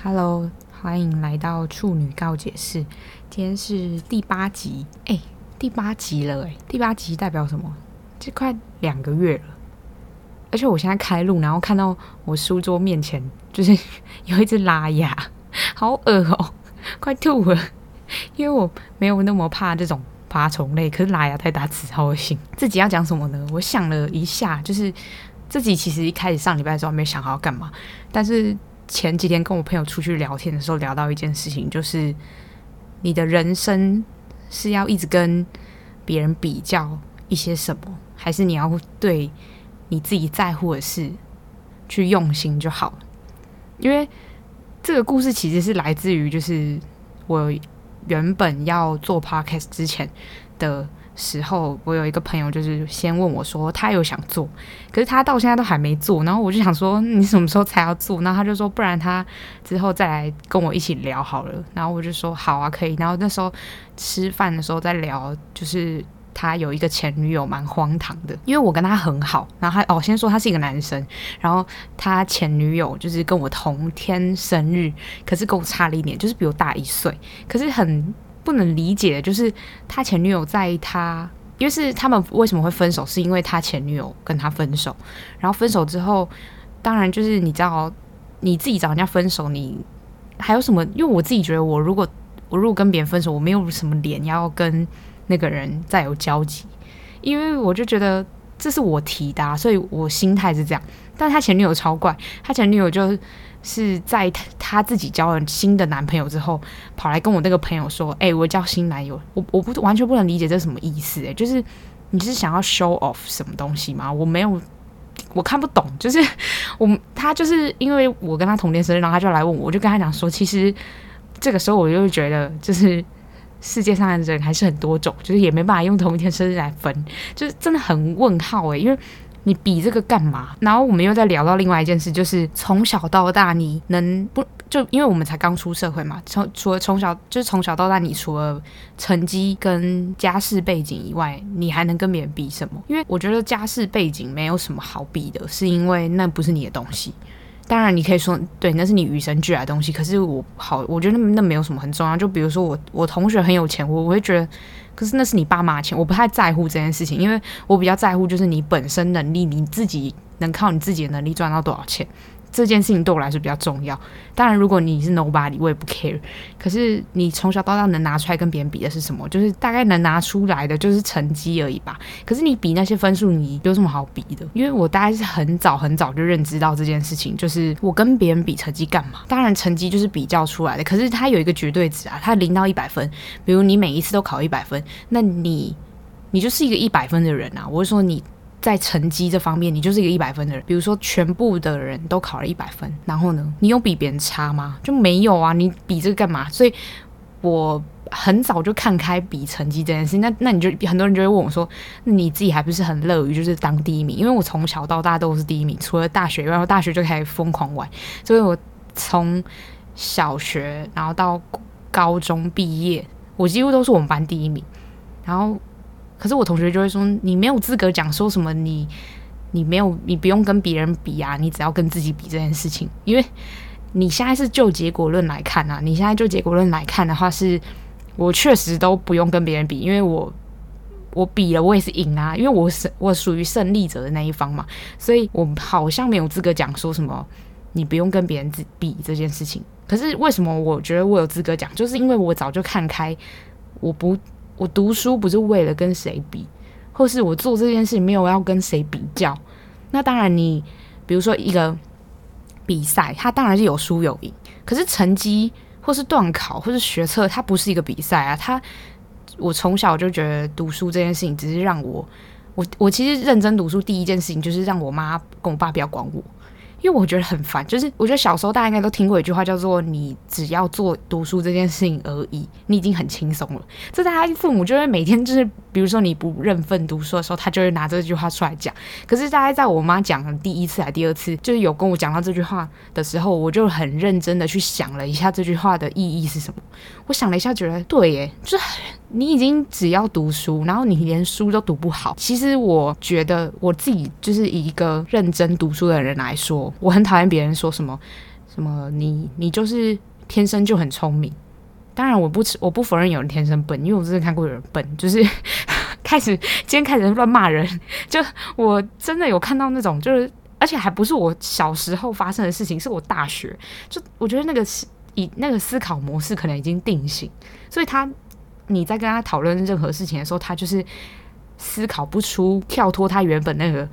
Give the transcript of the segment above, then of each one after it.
Hello，欢迎来到处女告解室。今天是第八集，哎，第八集了，哎，第八集代表什么？这快两个月了，而且我现在开录，然后看到我书桌面前就是 有一只拉牙，好恶哦，快吐了。因为我没有那么怕这种爬虫类，可是拉牙太大只，好恶心。自己要讲什么呢？我想了一下，就是自己其实一开始上礼拜的时候没想好要干嘛，但是。前几天跟我朋友出去聊天的时候，聊到一件事情，就是你的人生是要一直跟别人比较一些什么，还是你要对你自己在乎的事去用心就好？因为这个故事其实是来自于，就是我原本要做 podcast 之前的。时候，我有一个朋友，就是先问我说，他有想做，可是他到现在都还没做。然后我就想说，你什么时候才要做？然后他就说，不然他之后再来跟我一起聊好了。然后我就说，好啊，可以。然后那时候吃饭的时候在聊，就是他有一个前女友，蛮荒唐的，因为我跟他很好。然后他哦，先说他是一个男生，然后他前女友就是跟我同天生日，可是跟我差了一年，就是比我大一岁，可是很。不能理解的就是他前女友在他，因为是他们为什么会分手，是因为他前女友跟他分手，然后分手之后，当然就是你知道你自己找人家分手，你还有什么？因为我自己觉得，我如果我如果跟别人分手，我没有什么脸要跟那个人再有交集，因为我就觉得这是我提的，所以我心态是这样。但他前女友超怪，他前女友就是在她自己交了新的男朋友之后，跑来跟我那个朋友说：“哎、我交新男友。”我我不完全不能理解这什么意思、欸，哎，就是你是想要 show off 什么东西吗？我没有，我看不懂。就是 我他就是因为我跟他同天生日，然后他就来问我，我就跟他讲说，其实这个时候我就觉得，就是世界上的人还是很多种，就是也没办法用同一天生日来分，就是真的很问号哎、因为。你比这个干嘛？然后我们又在聊到另外一件事，就是从小到大你能不就因为我们才刚出社会嘛，从除了从小就是从小到大，你除了成绩跟家世背景以外，你还能跟别人比什么？因为我觉得家世背景没有什么好比的，是因为那不是你的东西。当然你可以说对，那是你与生俱来的东西。可是我好，我觉得那那没有什么很重要。就比如说我我同学很有钱，我我会觉得。可是那是你爸妈钱，我不太在乎这件事情，因为我比较在乎就是你本身能力，你自己能靠你自己的能力赚到多少钱。这件事情对我来说比较重要。当然，如果你是 nobody，我也不 care。可是你从小到大能拿出来跟别人比的是什么？就是大概能拿出来的就是成绩而已吧。可是你比那些分数，你有什么好比的？因为我大概是很早很早就认知到这件事情，就是我跟别人比成绩干嘛？当然，成绩就是比较出来的。可是它有一个绝对值啊，它零到一百分。比如你每一次都考一百分，那你你就是一个一百分的人啊。我会说你。在成绩这方面，你就是一个一百分的人。比如说，全部的人都考了一百分，然后呢，你有比别人差吗？就没有啊！你比这个干嘛？所以我很早就看开比成绩这件事。那那你就很多人就会问我说：“那你自己还不是很乐于就是当第一名？”因为我从小到大都是第一名，除了大学，然后大学就开始疯狂玩。所以我从小学然后到高中毕业，我几乎都是我们班第一名。然后。可是我同学就会说，你没有资格讲说什么你，你没有，你不用跟别人比啊，你只要跟自己比这件事情。因为你现在是就结果论来看啊，你现在就结果论来看的话是，是我确实都不用跟别人比，因为我我比了，我也是赢啊，因为我是我属于胜利者的那一方嘛，所以我好像没有资格讲说什么你不用跟别人比这件事情。可是为什么我觉得我有资格讲，就是因为我早就看开，我不。我读书不是为了跟谁比，或是我做这件事没有要跟谁比较。那当然，你比如说一个比赛，它当然是有输有赢。可是成绩或是段考或是学测，它不是一个比赛啊。它，我从小就觉得读书这件事情只是让我，我我其实认真读书第一件事情就是让我妈跟我爸不要管我。因为我觉得很烦，就是我觉得小时候大家应该都听过一句话，叫做“你只要做读书这件事情而已，你已经很轻松了”。这大家父母就会每天就是，比如说你不认份读书的时候，他就会拿这句话出来讲。可是大概在我妈讲第一次还第二次，就是有跟我讲到这句话的时候，我就很认真的去想了一下这句话的意义是什么。我想了一下，觉得对耶，就是你已经只要读书，然后你连书都读不好。其实我觉得我自己就是以一个认真读书的人来说。我很讨厌别人说什么，什么你你就是天生就很聪明。当然我不我不否认有人天生笨，因为我真的看过有人笨，就是开始今天开始乱骂人，就我真的有看到那种，就是而且还不是我小时候发生的事情，是我大学，就我觉得那个以那个思考模式可能已经定型，所以他你在跟他讨论任何事情的时候，他就是。思考不出跳脱他原本那个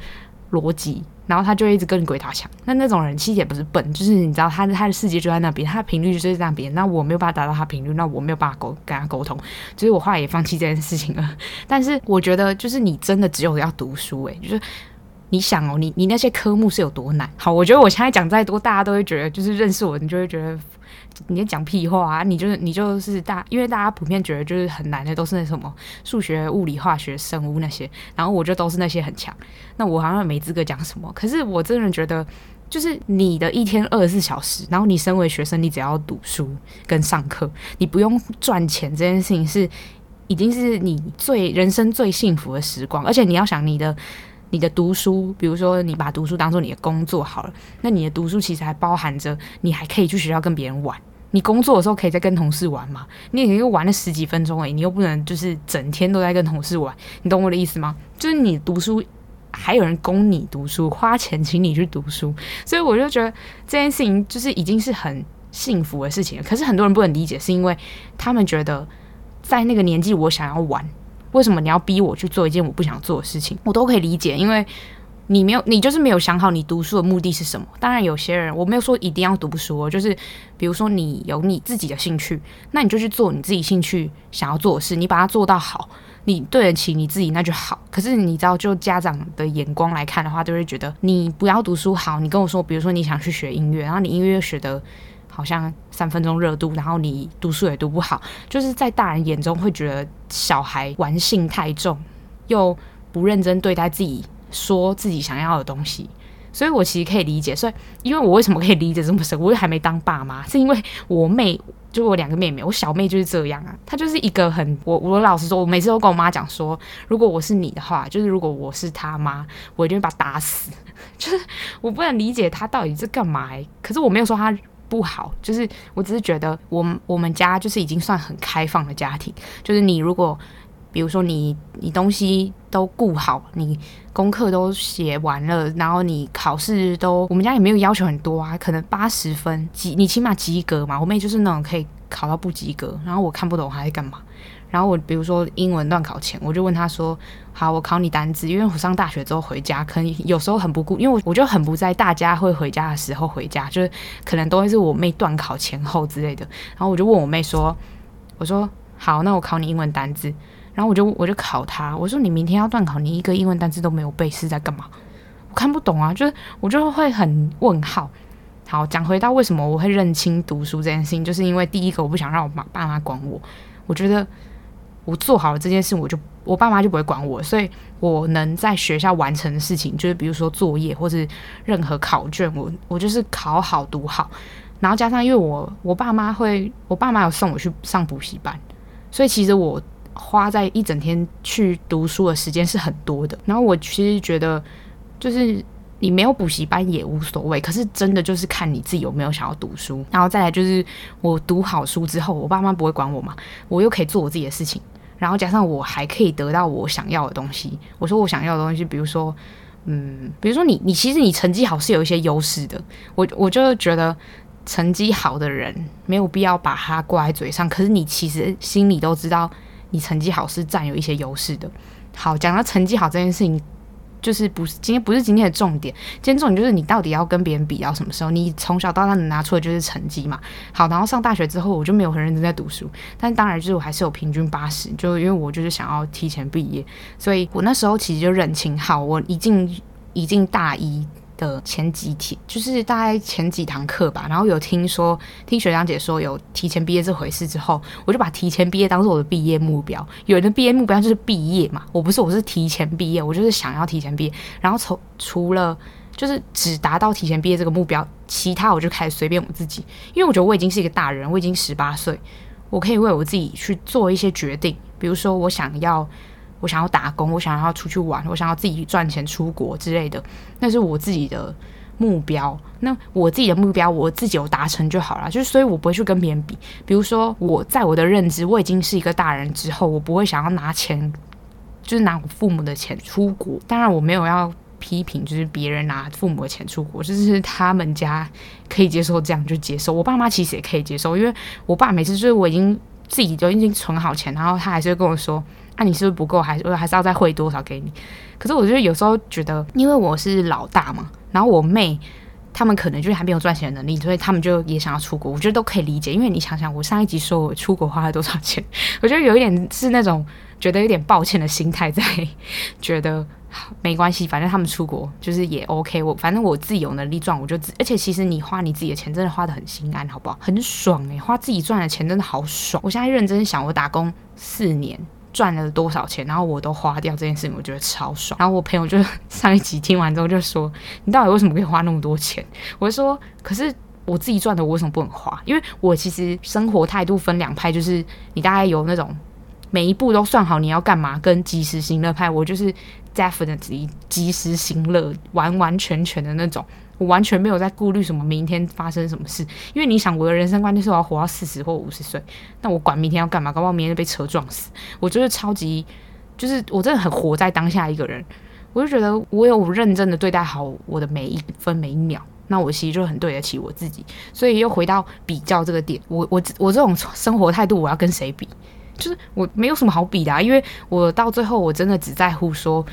逻辑，然后他就一直跟你鬼打墙。那那种人其实也不是笨，就是你知道他他的世界就在那边，他的频率就是在那边。那我没有办法达到他频率，那我没有办法沟跟他沟通，所以我后来也放弃这件事情了。但是我觉得，就是你真的只有要读书，诶，就是你想哦，你你那些科目是有多难？好，我觉得我现在讲再多，大家都会觉得，就是认识我，你就会觉得。你在讲屁话啊！你就是你就是大，因为大家普遍觉得就是很难的，都是那什么数学、物理、化学、生物那些，然后我就都是那些很强。那我好像没资格讲什么。可是我真的觉得，就是你的一天二十四小时，然后你身为学生，你只要读书跟上课，你不用赚钱，这件事情是已经是你最人生最幸福的时光。而且你要想你的。你的读书，比如说你把读书当做你的工作好了，那你的读书其实还包含着你还可以去学校跟别人玩。你工作的时候可以再跟同事玩嘛？你也又玩了十几分钟诶，你又不能就是整天都在跟同事玩，你懂我的意思吗？就是你读书还有人供你读书，花钱请你去读书，所以我就觉得这件事情就是已经是很幸福的事情了。可是很多人不能理解，是因为他们觉得在那个年纪我想要玩。为什么你要逼我去做一件我不想做的事情？我都可以理解，因为你没有，你就是没有想好你读书的目的是什么。当然，有些人我没有说一定要读书，就是比如说你有你自己的兴趣，那你就去做你自己兴趣想要做的事，你把它做到好，你对得起你自己，那就好。可是你知道，就家长的眼光来看的话，就会觉得你不要读书好。你跟我说，比如说你想去学音乐，然后你音乐学的。好像三分钟热度，然后你读书也读不好，就是在大人眼中会觉得小孩玩性太重，又不认真对待自己说自己想要的东西，所以我其实可以理解。所以，因为我为什么可以理解这么深，我又还没当爸妈，是因为我妹，就我两个妹妹，我小妹就是这样啊，她就是一个很我我老实说，我每次都跟我妈讲说，如果我是你的话，就是如果我是她妈，我一定会把她打死。就是我不能理解她到底是干嘛，可是我没有说她。不好，就是我只是觉得我，我们我们家就是已经算很开放的家庭。就是你如果，比如说你你东西都顾好，你功课都写完了，然后你考试都，我们家也没有要求很多啊，可能八十分及你起码及格嘛。我妹就是那种可以考到不及格，然后我看不懂她在干嘛。然后我比如说英文段考前，我就问他说：“好，我考你单字。”因为我上大学之后回家，可能有时候很不顾，因为我我就很不在大家会回家的时候回家，就是可能都会是我妹段考前后之类的。然后我就问我妹说：“我说好，那我考你英文单字。”然后我就我就考他，我说：“你明天要段考，你一个英文单字都没有背，是在干嘛？我看不懂啊！”就是我就会很问号。好，讲回到为什么我会认清读书这件事情，就是因为第一个我不想让我妈爸妈管我，我觉得。我做好了这件事，我就我爸妈就不会管我，所以我能在学校完成的事情，就是比如说作业或是任何考卷，我我就是考好读好，然后加上因为我我爸妈会，我爸妈有送我去上补习班，所以其实我花在一整天去读书的时间是很多的。然后我其实觉得，就是你没有补习班也无所谓，可是真的就是看你自己有没有想要读书。然后再来就是我读好书之后，我爸妈不会管我嘛，我又可以做我自己的事情。然后加上我还可以得到我想要的东西。我说我想要的东西，比如说，嗯，比如说你你其实你成绩好是有一些优势的。我我就觉得成绩好的人没有必要把它挂在嘴上，可是你其实心里都知道你成绩好是占有一些优势的。好，讲到成绩好这件事情。就是不是今天不是今天的重点，今天重点就是你到底要跟别人比到什么时候？你从小到大能拿出的就是成绩嘛。好，然后上大学之后我就没有很认真在读书，但当然就是我还是有平均八十，就因为我就是想要提前毕业，所以我那时候其实就认清，好，我一进一进大一。的前几天，就是大概前几堂课吧，然后有听说听学长姐说有提前毕业这回事之后，我就把提前毕业当做我的毕业目标。有人的毕业目标就是毕业嘛，我不是，我是提前毕业，我就是想要提前毕业。然后从除了就是只达到提前毕业这个目标，其他我就开始随便我自己，因为我觉得我已经是一个大人，我已经十八岁，我可以为我自己去做一些决定，比如说我想要。我想要打工，我想要出去玩，我想要自己赚钱出国之类的，那是我自己的，目标。那我自己的目标，我自己有达成就好了。就是所以，我不会去跟别人比。比如说，我在我的认知，我已经是一个大人之后，我不会想要拿钱，就是拿我父母的钱出国。当然，我没有要批评，就是别人拿父母的钱出国，就是他们家可以接受这样就接受。我爸妈其实也可以接受，因为我爸每次就是我已经自己就已经存好钱，然后他还是会跟我说。那、你是不是不够？还是我还是要再汇多少给你？可是我觉得有时候觉得，因为我是老大嘛，然后我妹他们可能就是还没有赚钱的能力，所以他们就也想要出国。我觉得都可以理解，因为你想想，我上一集说我出国花了多少钱，我觉得有一点是那种觉得有点抱歉的心态在，觉得没关系，反正他们出国就是也 OK。我反正我自己有能力赚，我就。而且其实你花你自己的钱，真的花得很心安，好不好？很爽诶、花自己赚的钱真的好爽。我现在认真想，我打工四年。赚了多少钱，然后我都花掉这件事情，我觉得超爽。然后我朋友就上一集听完之后就说：“你到底为什么可以花那么多钱？”我就说：“可是我自己赚的，我为什么不能花？因为我其实生活态度分两派，就是你大概有那种每一步都算好你要干嘛，跟及时行乐派。我就是 definitely 及时行乐，完完全全的那种。”我完全没有在顾虑什么明天发生什么事，因为你想我的人生观就是我要活到四十或五十岁，那我管明天要干嘛？搞不好明天就被车撞死。我就是超级，就是我真的很活在当下一个人。我就觉得我有认真的对待好我的每一分每一秒，那我其实就很对得起我自己。所以又回到比较这个点，我我我这种生活态度，我要跟谁比？就是我没有什么好比的啊，因为我到最后我真的只在乎说。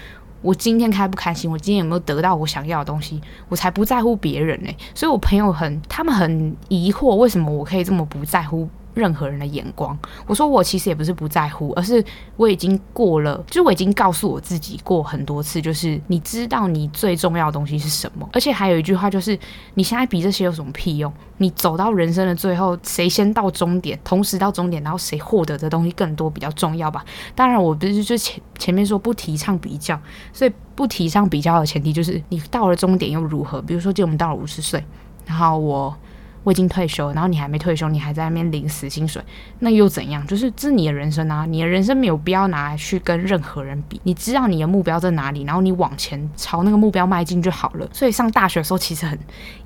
我今天开不开心？我今天有没有得到我想要的东西？我才不在乎别人呢、所以我朋友很，他们很疑惑，为什么我可以这么不在乎任何人的眼光，我说我其实也不是不在乎，而是我已经过了，就是我已经告诉我自己过很多次，就是你知道你最重要的东西是什么，而且还有一句话就是你现在比这些有什么屁用？你走到人生的最后，谁先到终点，同时到终点，然后谁获得的东西更多比较重要吧？当然，我不是就前前面说不提倡比较，所以不提倡比较的前提就是你到了终点又如何？比如说，就我们到了五十岁，然后我。我已经退休，然后你还没退休，你还在那边领死薪水，那又怎样？就是这是你的人生啊，你的人生没有必要拿来去跟任何人比。你知道你的目标在哪里，然后你往前朝那个目标迈进就好了。所以上大学的时候，其实很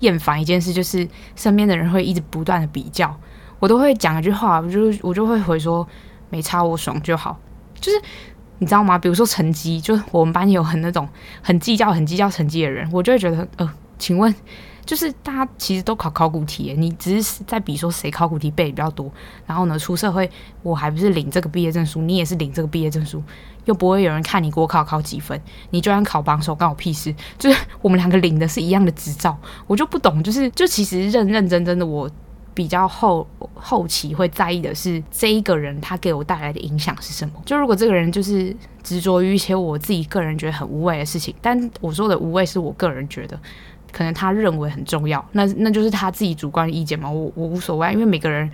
厌烦一件事，就是身边的人会一直不断的比较。我都会讲一句话，我就我就会回说，没差，我爽就好。就是你知道吗？比如说成绩，就我们班有很那种很计较、很计较成绩的人，我就会觉得，呃，请问。就是大家其实都考考古题，你只是在比说谁考古题背比较多。然后呢，出社会我还不是领这个毕业证书，你也是领这个毕业证书，又不会有人看你国考考几分，你就算考榜首，关我屁事。就是我们两个领的是一样的执照，我就不懂，就是就其实认认真真的，我比较后后期会在意的是这一个人他给我带来的影响是什么。就如果这个人就是执着于一些我自己个人觉得很无谓的事情，但我说的无谓是我个人觉得。可能他认为很重要，那那就是他自己主观意见嘛，我我无所谓，因为每个人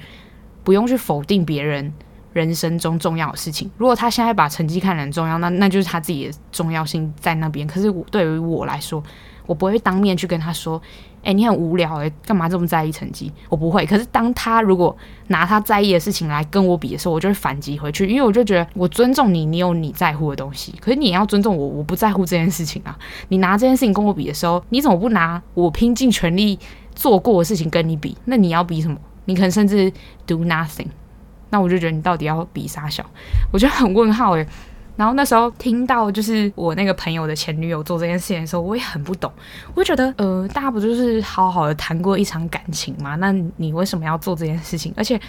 不用去否定别人人生中重要的事情。如果他现在把成绩看得很重要，那那就是他自己的重要性在那边。可是我对于我来说，我不会当面去跟他说。哎、你很无聊哎、干嘛这么在意成绩？我不会。可是当他如果拿他在意的事情来跟我比的时候，我就会反击回去，因为我就觉得我尊重你，你有你在乎的东西。可是你也要尊重我，我不在乎这件事情啊。你拿这件事情跟我比的时候，你怎么不拿我拼尽全力做过的事情跟你比？那你要比什么？你可能甚至 do nothing。那我就觉得你到底要比啥小？我觉得很问号哎、然后那时候听到就是我那个朋友的前女友做这件事情的时候，我也很不懂。我就觉得，呃，大家不就是好好的谈过一场感情吗？那你为什么要做这件事情？而且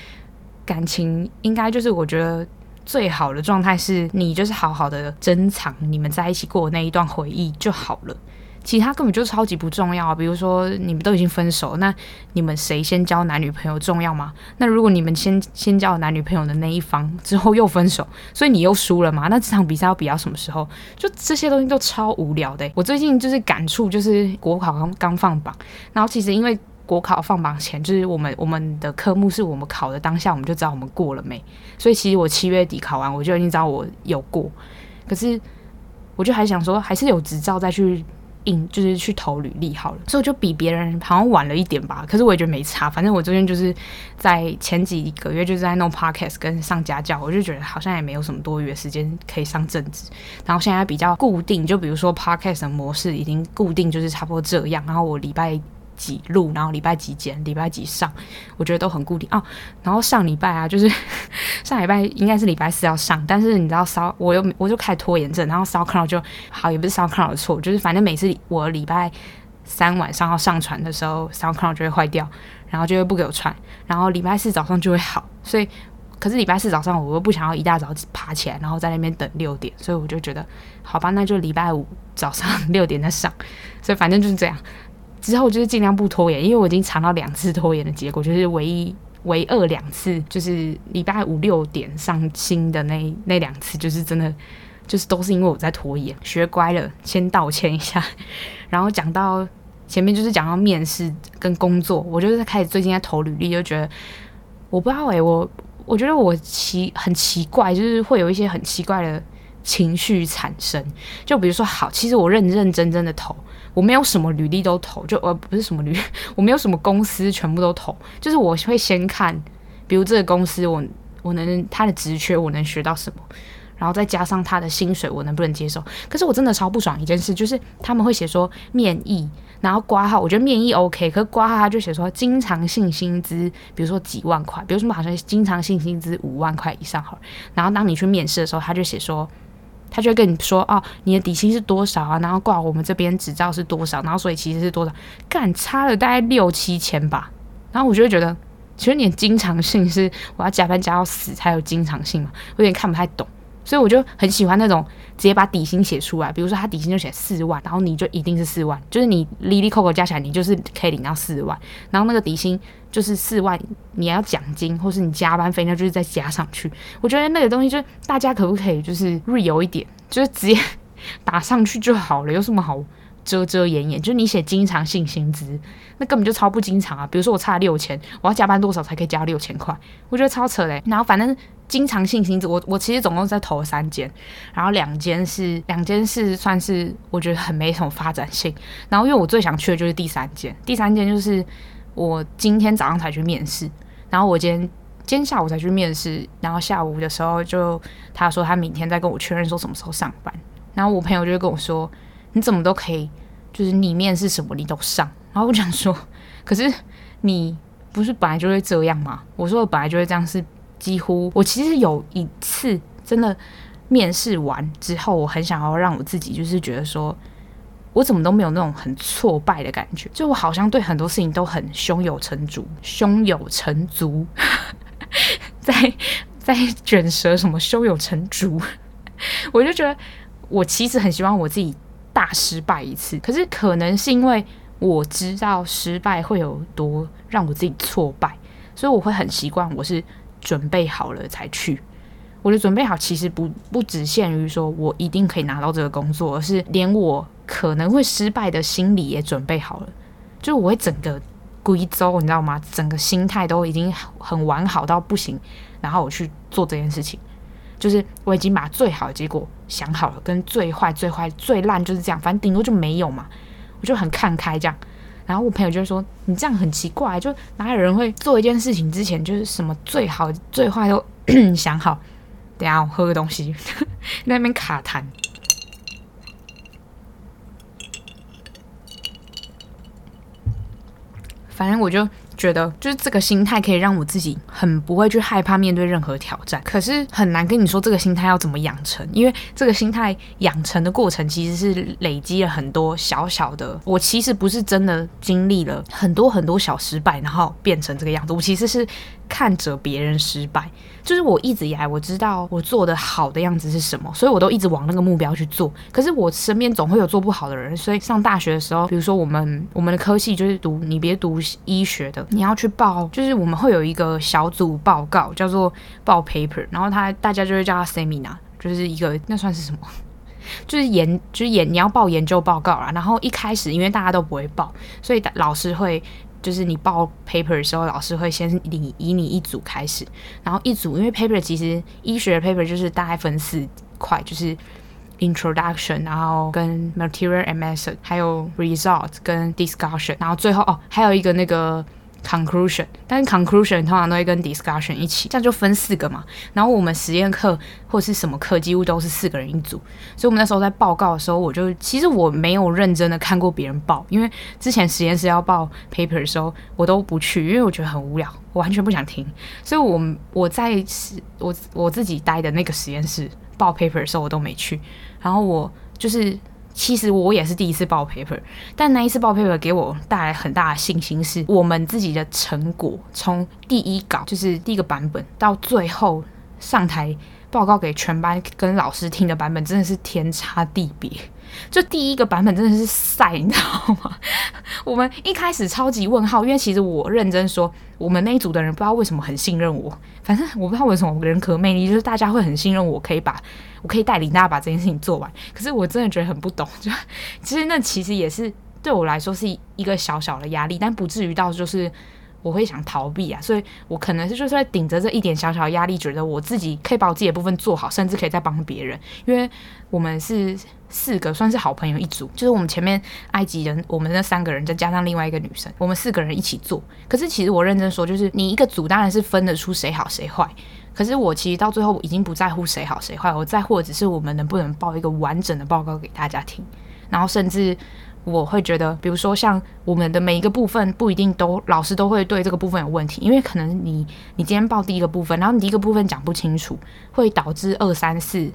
感情应该就是我觉得最好的状态是你就是好好的珍藏你们在一起过的那一段回忆就好了。其他根本就超级不重要，比如说你们都已经分手，那你们谁先交男女朋友重要吗？那如果你们先先交男女朋友的那一方之后又分手，所以你又输了吗？那这场比赛要比到什么时候？就这些东西都超无聊的。我最近就是感触，就是国考刚刚放榜，然后其实因为国考放榜前，就是我们我们的科目是我们考的当下，我们就知道我们过了没。所以其实我七月底考完，我就已经知道我有过。可是我就还想说，还是有执照再去。应就是去投履历好了，所以我就比别人好像晚了一点吧。可是我也觉得没差，反正我最近就是在前几个月就是在弄 podcast 跟上家教，我就觉得好像也没有什么多余的时间可以上正职。然后现在比较固定，就比如说 podcast 的模式已经固定，就是差不多这样。然后我礼拜几录，然后礼拜几剪，礼拜几上，我觉得都很固定哦。然后上礼拜啊，就是 上礼拜应该是礼拜四要上，但是你知道烧，我又我就开拖延症，然后烧烤就好，也不是烧烤的错，就是反正每次我礼拜三晚上要上传的时候烧烤就会坏掉，然后就会不给我传，然后礼拜四早上就会好，所以可是礼拜四早上我又不想要一大早爬起来，然后在那边等六点，所以我就觉得好吧，那就礼拜五早上 六点再上，所以反正就是这样。之后就是尽量不拖延，因为我已经尝到两次拖延的结果，就是唯一唯二两次，就是礼拜五六点上新的那那两次，就是真的就是都是因为我在拖延。学乖了，先道歉一下。然后讲到前面就是讲到面试跟工作，我就是在开始最近在投履历，就觉得我不知道诶、我我觉得我奇很奇怪，就是会有一些很奇怪的情绪产生。就比如说，好，其实我认认真真的投。我没有什么履历都投，就呃不是什么履，我没有什么公司全部都投，就是我会先看，比如这个公司我我能他的职缺我能学到什么，然后再加上他的薪水我能不能接受。可是我真的超不爽一件事，就是他们会写说面议，然后挂号，我觉得面议 OK，可是挂号他就写说经常性薪资，比如说几万块，比如说好像经常性薪资五万块以上好，然后当你去面试的时候，他就写说。他就会跟你说哦，你的底薪是多少啊？然后挂我们这边执照是多少？然后所以其实是多少？干差了大概六七千吧。然后我就会觉得，其实你的经常性是我要加班加到死才有经常性嘛，我有点看不太懂。所以我就很喜欢那种直接把底薪写出来，比如说他底薪就写四万，然后你就一定是四万，就是你 Lily Coco 加起来，你就是可以领到四万。然后那个底薪就是四万，你要奖金或是你加班费，那就是再加上去。我觉得那个东西就是大家可不可以就是 real 一点，就是直接 打上去就好了，有什么好遮遮掩掩？就是你写经常性薪资，那根本就超不经常啊。比如说我差六千，我要加班多少才可以加六千块？我觉得超扯嘞。然后反正。经常性薪资，我我其实总共在投了三间，然后两间是两间是算是我觉得很没什么发展性，然后因为我最想去的就是第三间，第三间就是我今天早上才去面试，然后我今天今天下午才去面试，然后下午的时候就他说他明天再跟我确认说什么时候上班，然后我朋友就跟我说你怎么都可以，就是你面试什么你都上，然后我想说 可是你不是本来就会这样吗？我说我本来就会这样是。几乎我其实有一次真的面试完之后，我很想要让我自己就是觉得说，我怎么都没有那种很挫败的感觉，就我好像对很多事情都很胸有成竹，胸有成竹，在在卷舌什么胸有成竹，我就觉得我其实很希望我自己大失败一次，可是可能是因为我知道失败会有多让我自己挫败，所以我会很习惯我是。准备好了才去，我的准备好其实不不只限于说我一定可以拿到这个工作，而是连我可能会失败的心理也准备好了。就我会整个归周，你知道吗？整个心态都已经很完好到不行，然后我去做这件事情，就是我已经把最好的结果想好了，跟最坏、最坏、最烂就是这样，反正顶多就没有嘛，我就很看开这样。然后我朋友就说：“你这样很奇怪，就哪有人会做一件事情之前就是什么最好最坏都 想好？等下我喝个东西，那边卡痰。反正我就。”觉得就是这个心态可以让我自己很不会去害怕面对任何挑战，可是很难跟你说这个心态要怎么养成，因为这个心态养成的过程其实是累积了很多小小的。我其实不是真的经历了很多很多小失败，然后变成这个样子。我其实是看着别人失败，就是我一直以来我知道我做的好的样子是什么，所以我都一直往那个目标去做。可是我身边总会有做不好的人，所以上大学的时候，比如说我们我们的科系就是读你别读医学的。你要去报，就是我们会有一个小组报告，叫做报 paper，然后他大家就会叫他 seminar，就是一个那算是什么？就是研，就是研你要报研究报告啦。然后一开始因为大家都不会报，所以老师会就是你报 paper 的时候，老师会先以以你一组开始，然后一组因为 paper 其实医学的 paper 就是大概分四块，就是。introduction，然后跟 material and method，还有 result 跟 discussion，然后最后哦还有一个那个。Conclusion，但是 conclusion 通常都会跟 discussion 一起，这样就分四个嘛。然后我们实验课或是什么课，几乎都是四个人一组。所以我们那时候在报告的时候，我就其实我没有认真的看过别人报，因为之前实验室要报 paper 的时候，我都不去，因为我觉得很无聊，我完全不想听。所以我我在实我我自己待的那个实验室报 paper 的时候，我都没去。然后我就是。其实我也是第一次报 paper，但那一次报 paper 给我带来很大的信心，是我们自己的成果，从第一稿就是第一个版本到最后上台报告给全班跟老师听的版本，真的是天差地别。就第一个版本真的是赛，你知道吗？我们一开始超级问号，因为其实我认真说，我们那一组的人不知道为什么很信任我，反正我不知道为什么人格魅力，就是大家会很信任我，可以把我可以带领大家把这件事情做完。可是我真的觉得很不懂，就其实那其实也是对我来说是一个小小的压力，但不至于到就是。我会想逃避啊，所以我可能是就是在顶着这一点小小压力，觉得我自己可以把我自己的部分做好，甚至可以再帮别人。因为我们是四个，算是好朋友一组，就是我们前面埃及人，我们那三个人再加上另外一个女生，我们四个人一起做。可是其实我认真说，就是你一个组当然是分得出谁好谁坏。可是我其实到最后已经不在乎谁好谁坏，我在乎的只是我们能不能报一个完整的报告给大家听，然后甚至。我会觉得，比如说像我们的每一个部分，不一定都老师都会对这个部分有问题，因为可能你你今天报第一个部分，然后你第一个部分讲不清楚，会导致二三四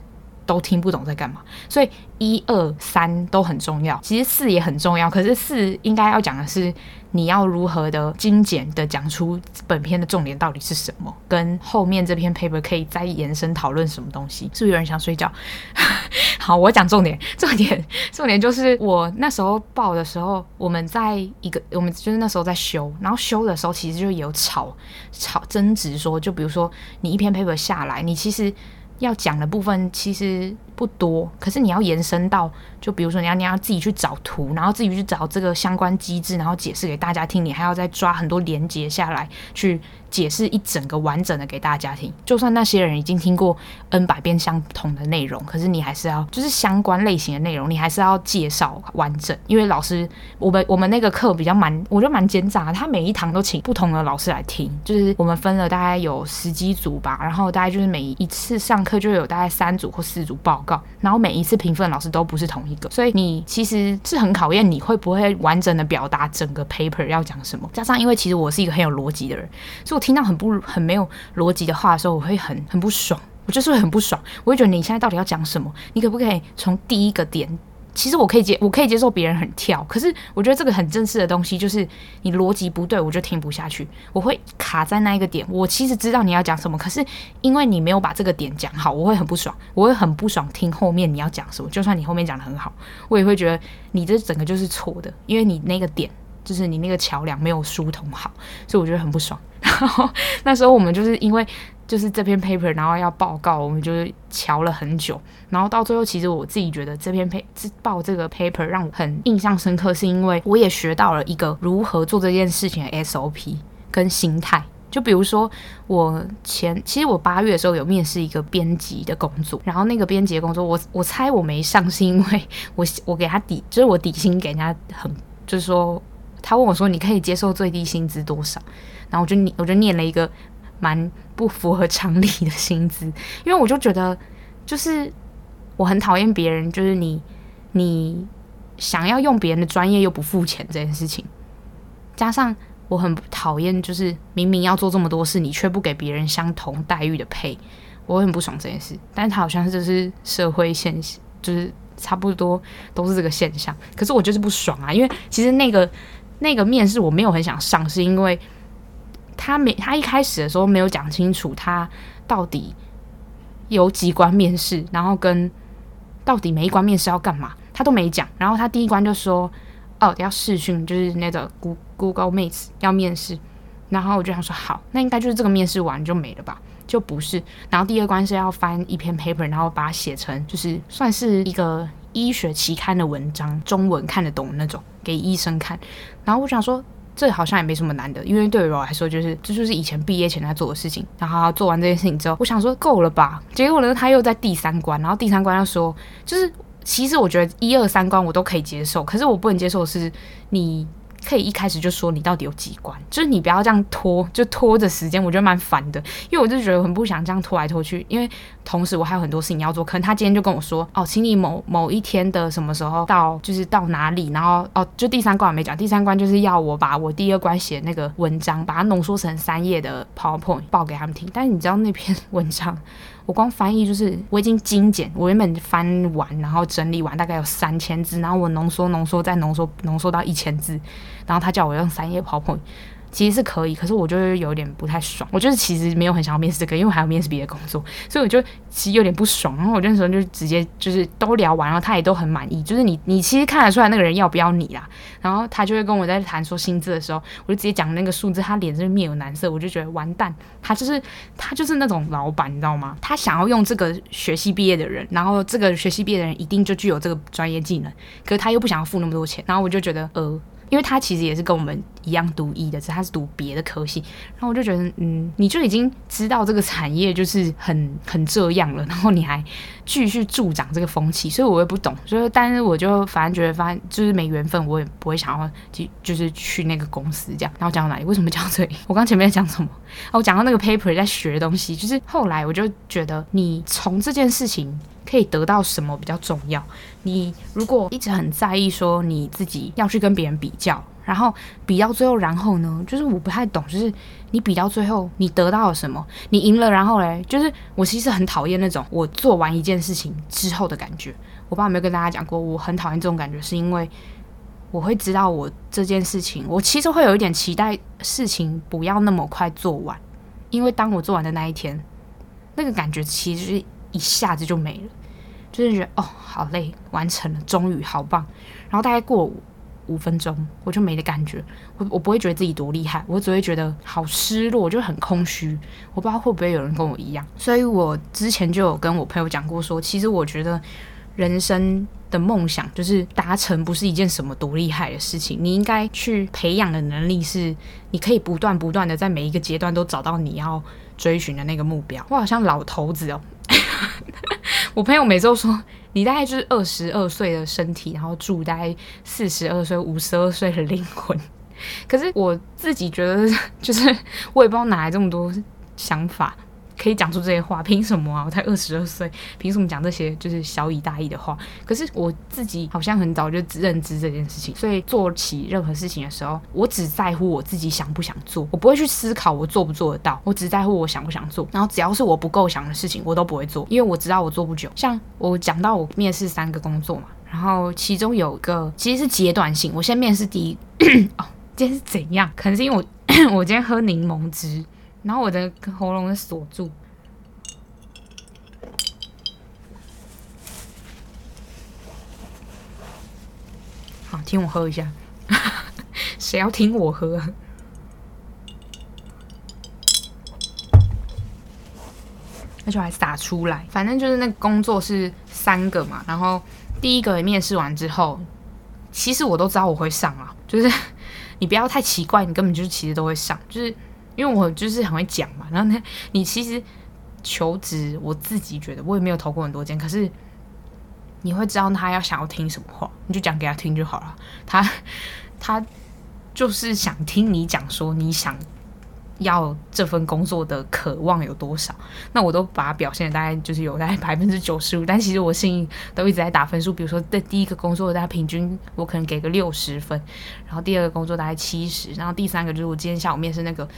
都听不懂在干嘛，所以一二三都很重要，其实四也很重要，可是四应该要讲的是。你要如何的精简的讲出本篇的重点到底是什么？跟后面这篇 paper 可以再延伸讨论什么东西？是不是有人想睡觉？好，我讲重点，重点，重点就是我那时候报的时候，我们在一个，我们就是那时候在修，然后修的时候其实就有吵吵争执，说就比如说你一篇 paper 下来，你其实要讲的部分其实不多，可是你要延伸到。就比如说，你要你要自己去找图，然后自己去找这个相关机制，然后解释给大家听。你还要再抓很多连接下来，去解释一整个完整的给大家听。就算那些人已经听过 N 百遍相同的内容，可是你还是要就是相关类型的内容，你还是要介绍完整。因为老师，我们我们那个课比较蛮，我觉得蛮奸诈的。他每一堂都请不同的老师来听，就是我们分了大概有十几组吧，然后大概就是每一次上课就有大概三组或四组报告，然后每一次评分老师都不是同一个，所以你其实是很考验你会不会完整的表达整个 paper 要讲什么。加上因为其实我是一个很有逻辑的人，所以我听到很不很没有逻辑的话的时候，我会很很不爽，我就是会很不爽，我会觉得你现在到底要讲什么？你可不可以从第一个点？其实我可以接，我可以接受别人很跳，可是我觉得这个很正式的东西，就是你逻辑不对，我就听不下去，我会卡在那一个点。我其实知道你要讲什么，可是因为你没有把这个点讲好，我会很不爽，我会很不爽听后面你要讲什么。就算你后面讲得很好，我也会觉得你这整个就是错的，因为你那个点就是你那个桥梁没有疏通好，所以我觉得很不爽。然后那时候我们就是因为。就是这篇 paper，然后要报告，我们就是乔了很久，然后到最后，其实我自己觉得这篇 paper 报这个 paper 让我很印象深刻，是因为我也学到了一个如何做这件事情的 SOP 跟心态。就比如说，我前其实我八月的时候有面试一个编辑的工作，然后那个编辑的工作，我我猜我没上是因为我 我给他底，就是我底薪给人家很，就是说他问我说你可以接受最低薪资多少，然后我就我就念了一个。蛮不符合常理的薪资，因为我就觉得，就是我很讨厌别人，就是你你想要用别人的专业又不付钱这件事情，加上我很讨厌，就是明明要做这么多事，你却不给别人相同待遇的配，我很不爽这件事。但是他好像就是社会现象，就是差不多都是这个现象。可是我就是不爽啊，因为其实那个那个面试我没有很想上，是因为。他没，他一开始的时候没有讲清楚，他到底有几关面试，然后跟到底每一关面试要干嘛，他都没讲。然后他第一关就说：“哦，要试训，就是那个 google mate 要面试。”然后我就想说：“好，那应该就是这个面试完就没了吧？”就不是。然后第二关是要翻一篇 paper，然后把它写成就是算是一个医学期刊的文章，中文看得懂那种，给医生看。然后我想说。这好像也没什么难的，因为对于我来说，就是这就是以前毕业前在做的事情。然后做完这件事情之后，我想说够了吧？结果呢，他又在第三关，然后第三关要说，就是其实我觉得一二三关我都可以接受，可是我不能接受的是你。可以一开始就说你到底有几关，就是你不要这样拖，就拖着时间，我觉得蛮烦的。因为我就觉得很不想这样拖来拖去，因为同时我还有很多事情要做。可能他今天就跟我说，哦，请你某某一天的什么时候到，就是到哪里，然后哦，就第三关我没讲，第三关就是要我把我第二关写那个文章，把它浓缩成三页的 PowerPoint 报给他们听。但是你知道那篇文章，我光翻译就是我已经精简，我原本翻完然后整理完大概有三千字，然后我浓缩浓缩再浓缩浓缩到一千字，然后他叫我用三页 PowerPoint。其实是可以，可是我就有点不太爽。我就是其实没有很想要面试这个，因为我还要面试别的工作，所以我就其实有点不爽。然后我那时候就直接就是都聊完了，他也都很满意。就是你你其实看得出来那个人要不要你啦。然后他就会跟我在谈说薪资的时候，我就直接讲那个数字，他脸是面有难色，我就觉得完蛋。他就是他就是那种老板，你知道吗？他想要用这个学系毕业的人，然后这个学系毕业的人一定就具有这个专业技能，可是他又不想要付那么多钱，然后我就觉得呃。因为他其实也是跟我们一样读医的，只是他是读别的科系。然后我就觉得，嗯，你就已经知道这个产业就是很很这样了，然后你还继续助长这个风气，所以我也不懂。所以，但是我就反正觉得，反正就是没缘分，我也不会想要去，就是去那个公司这样。然后讲到哪里？为什么讲到这里？我刚前面讲 什么？哦，我讲到那个 paper 在学东西，就是后来我就觉得，你从这件事情。可以得到什么比较重要？你如果一直很在意说你自己要去跟别人比较，然后比到最后，然后呢？就是我不太懂，就是你比到最后，你得到了什么？你赢了，然后嘞？就是我其实很讨厌那种我做完一件事情之后的感觉。我爸没有跟大家讲过，我很讨厌这种感觉，是因为我会知道我这件事情，我其实会有一点期待事情不要那么快做完，因为当我做完的那一天，那个感觉其实一下子就没了。就是觉得哦，好累，完成了，终于好棒。然后大概过五分钟，我就没了感觉。我我不会觉得自己多厉害，我只会觉得好失落，就很空虚。我不知道会不会有人跟我一样。所以我之前就有跟我朋友讲过说，其实我觉得人生的梦想就是达成，不是一件什么多厉害的事情。你应该去培养的能力是，你可以不断不断的在每一个阶段都找到你要追寻的那个目标。我好像老头子哦。我朋友每次都说，你大概就是二十二岁的身体，然后住大概四十二岁、五十二岁的灵魂。可是我自己觉得，就是 我也不知道哪来这么多想法。可以讲出这些话，凭什么啊？我才二十二岁，凭什么讲这些就是小以大义的话？可是我自己好像很早就认知这件事情，所以做起任何事情的时候，我只在乎我自己想不想做，我不会去思考我做不做得到，我只在乎我想不想做。然后只要是我不够想的事情，我都不会做，因为我知道我做不久。像我讲到我面试三个工作嘛，然后其中有一个其实是阶段性，我先面试第一 哦，今天是怎样？可能是因为我 我今天喝柠檬汁。然后我的喉咙是锁住，好，听我喝一下，谁要听我喝啊？而且还洒出来，反正就是那个工作是三个嘛。然后第一个面试完之后，其实我都知道我会上啊，就是 你不要太奇怪，你根本就是其实都会上，就是。因为我就是很会讲嘛，然后呢，你其实求职，我自己觉得我也没有投过很多间，可是你会知道他要想要听什么话，你就讲给他听就好了。他 他就是想听你讲说你想要这份工作的渴望有多少，那我都把它表现的大概就是有大概 百分之九十五，但其实我心里都一直在打分数。比如说在第一个工作大概平均我可能给个六十分，然后第二个工作大概七十，然后第三个就是我今天下午面试那个。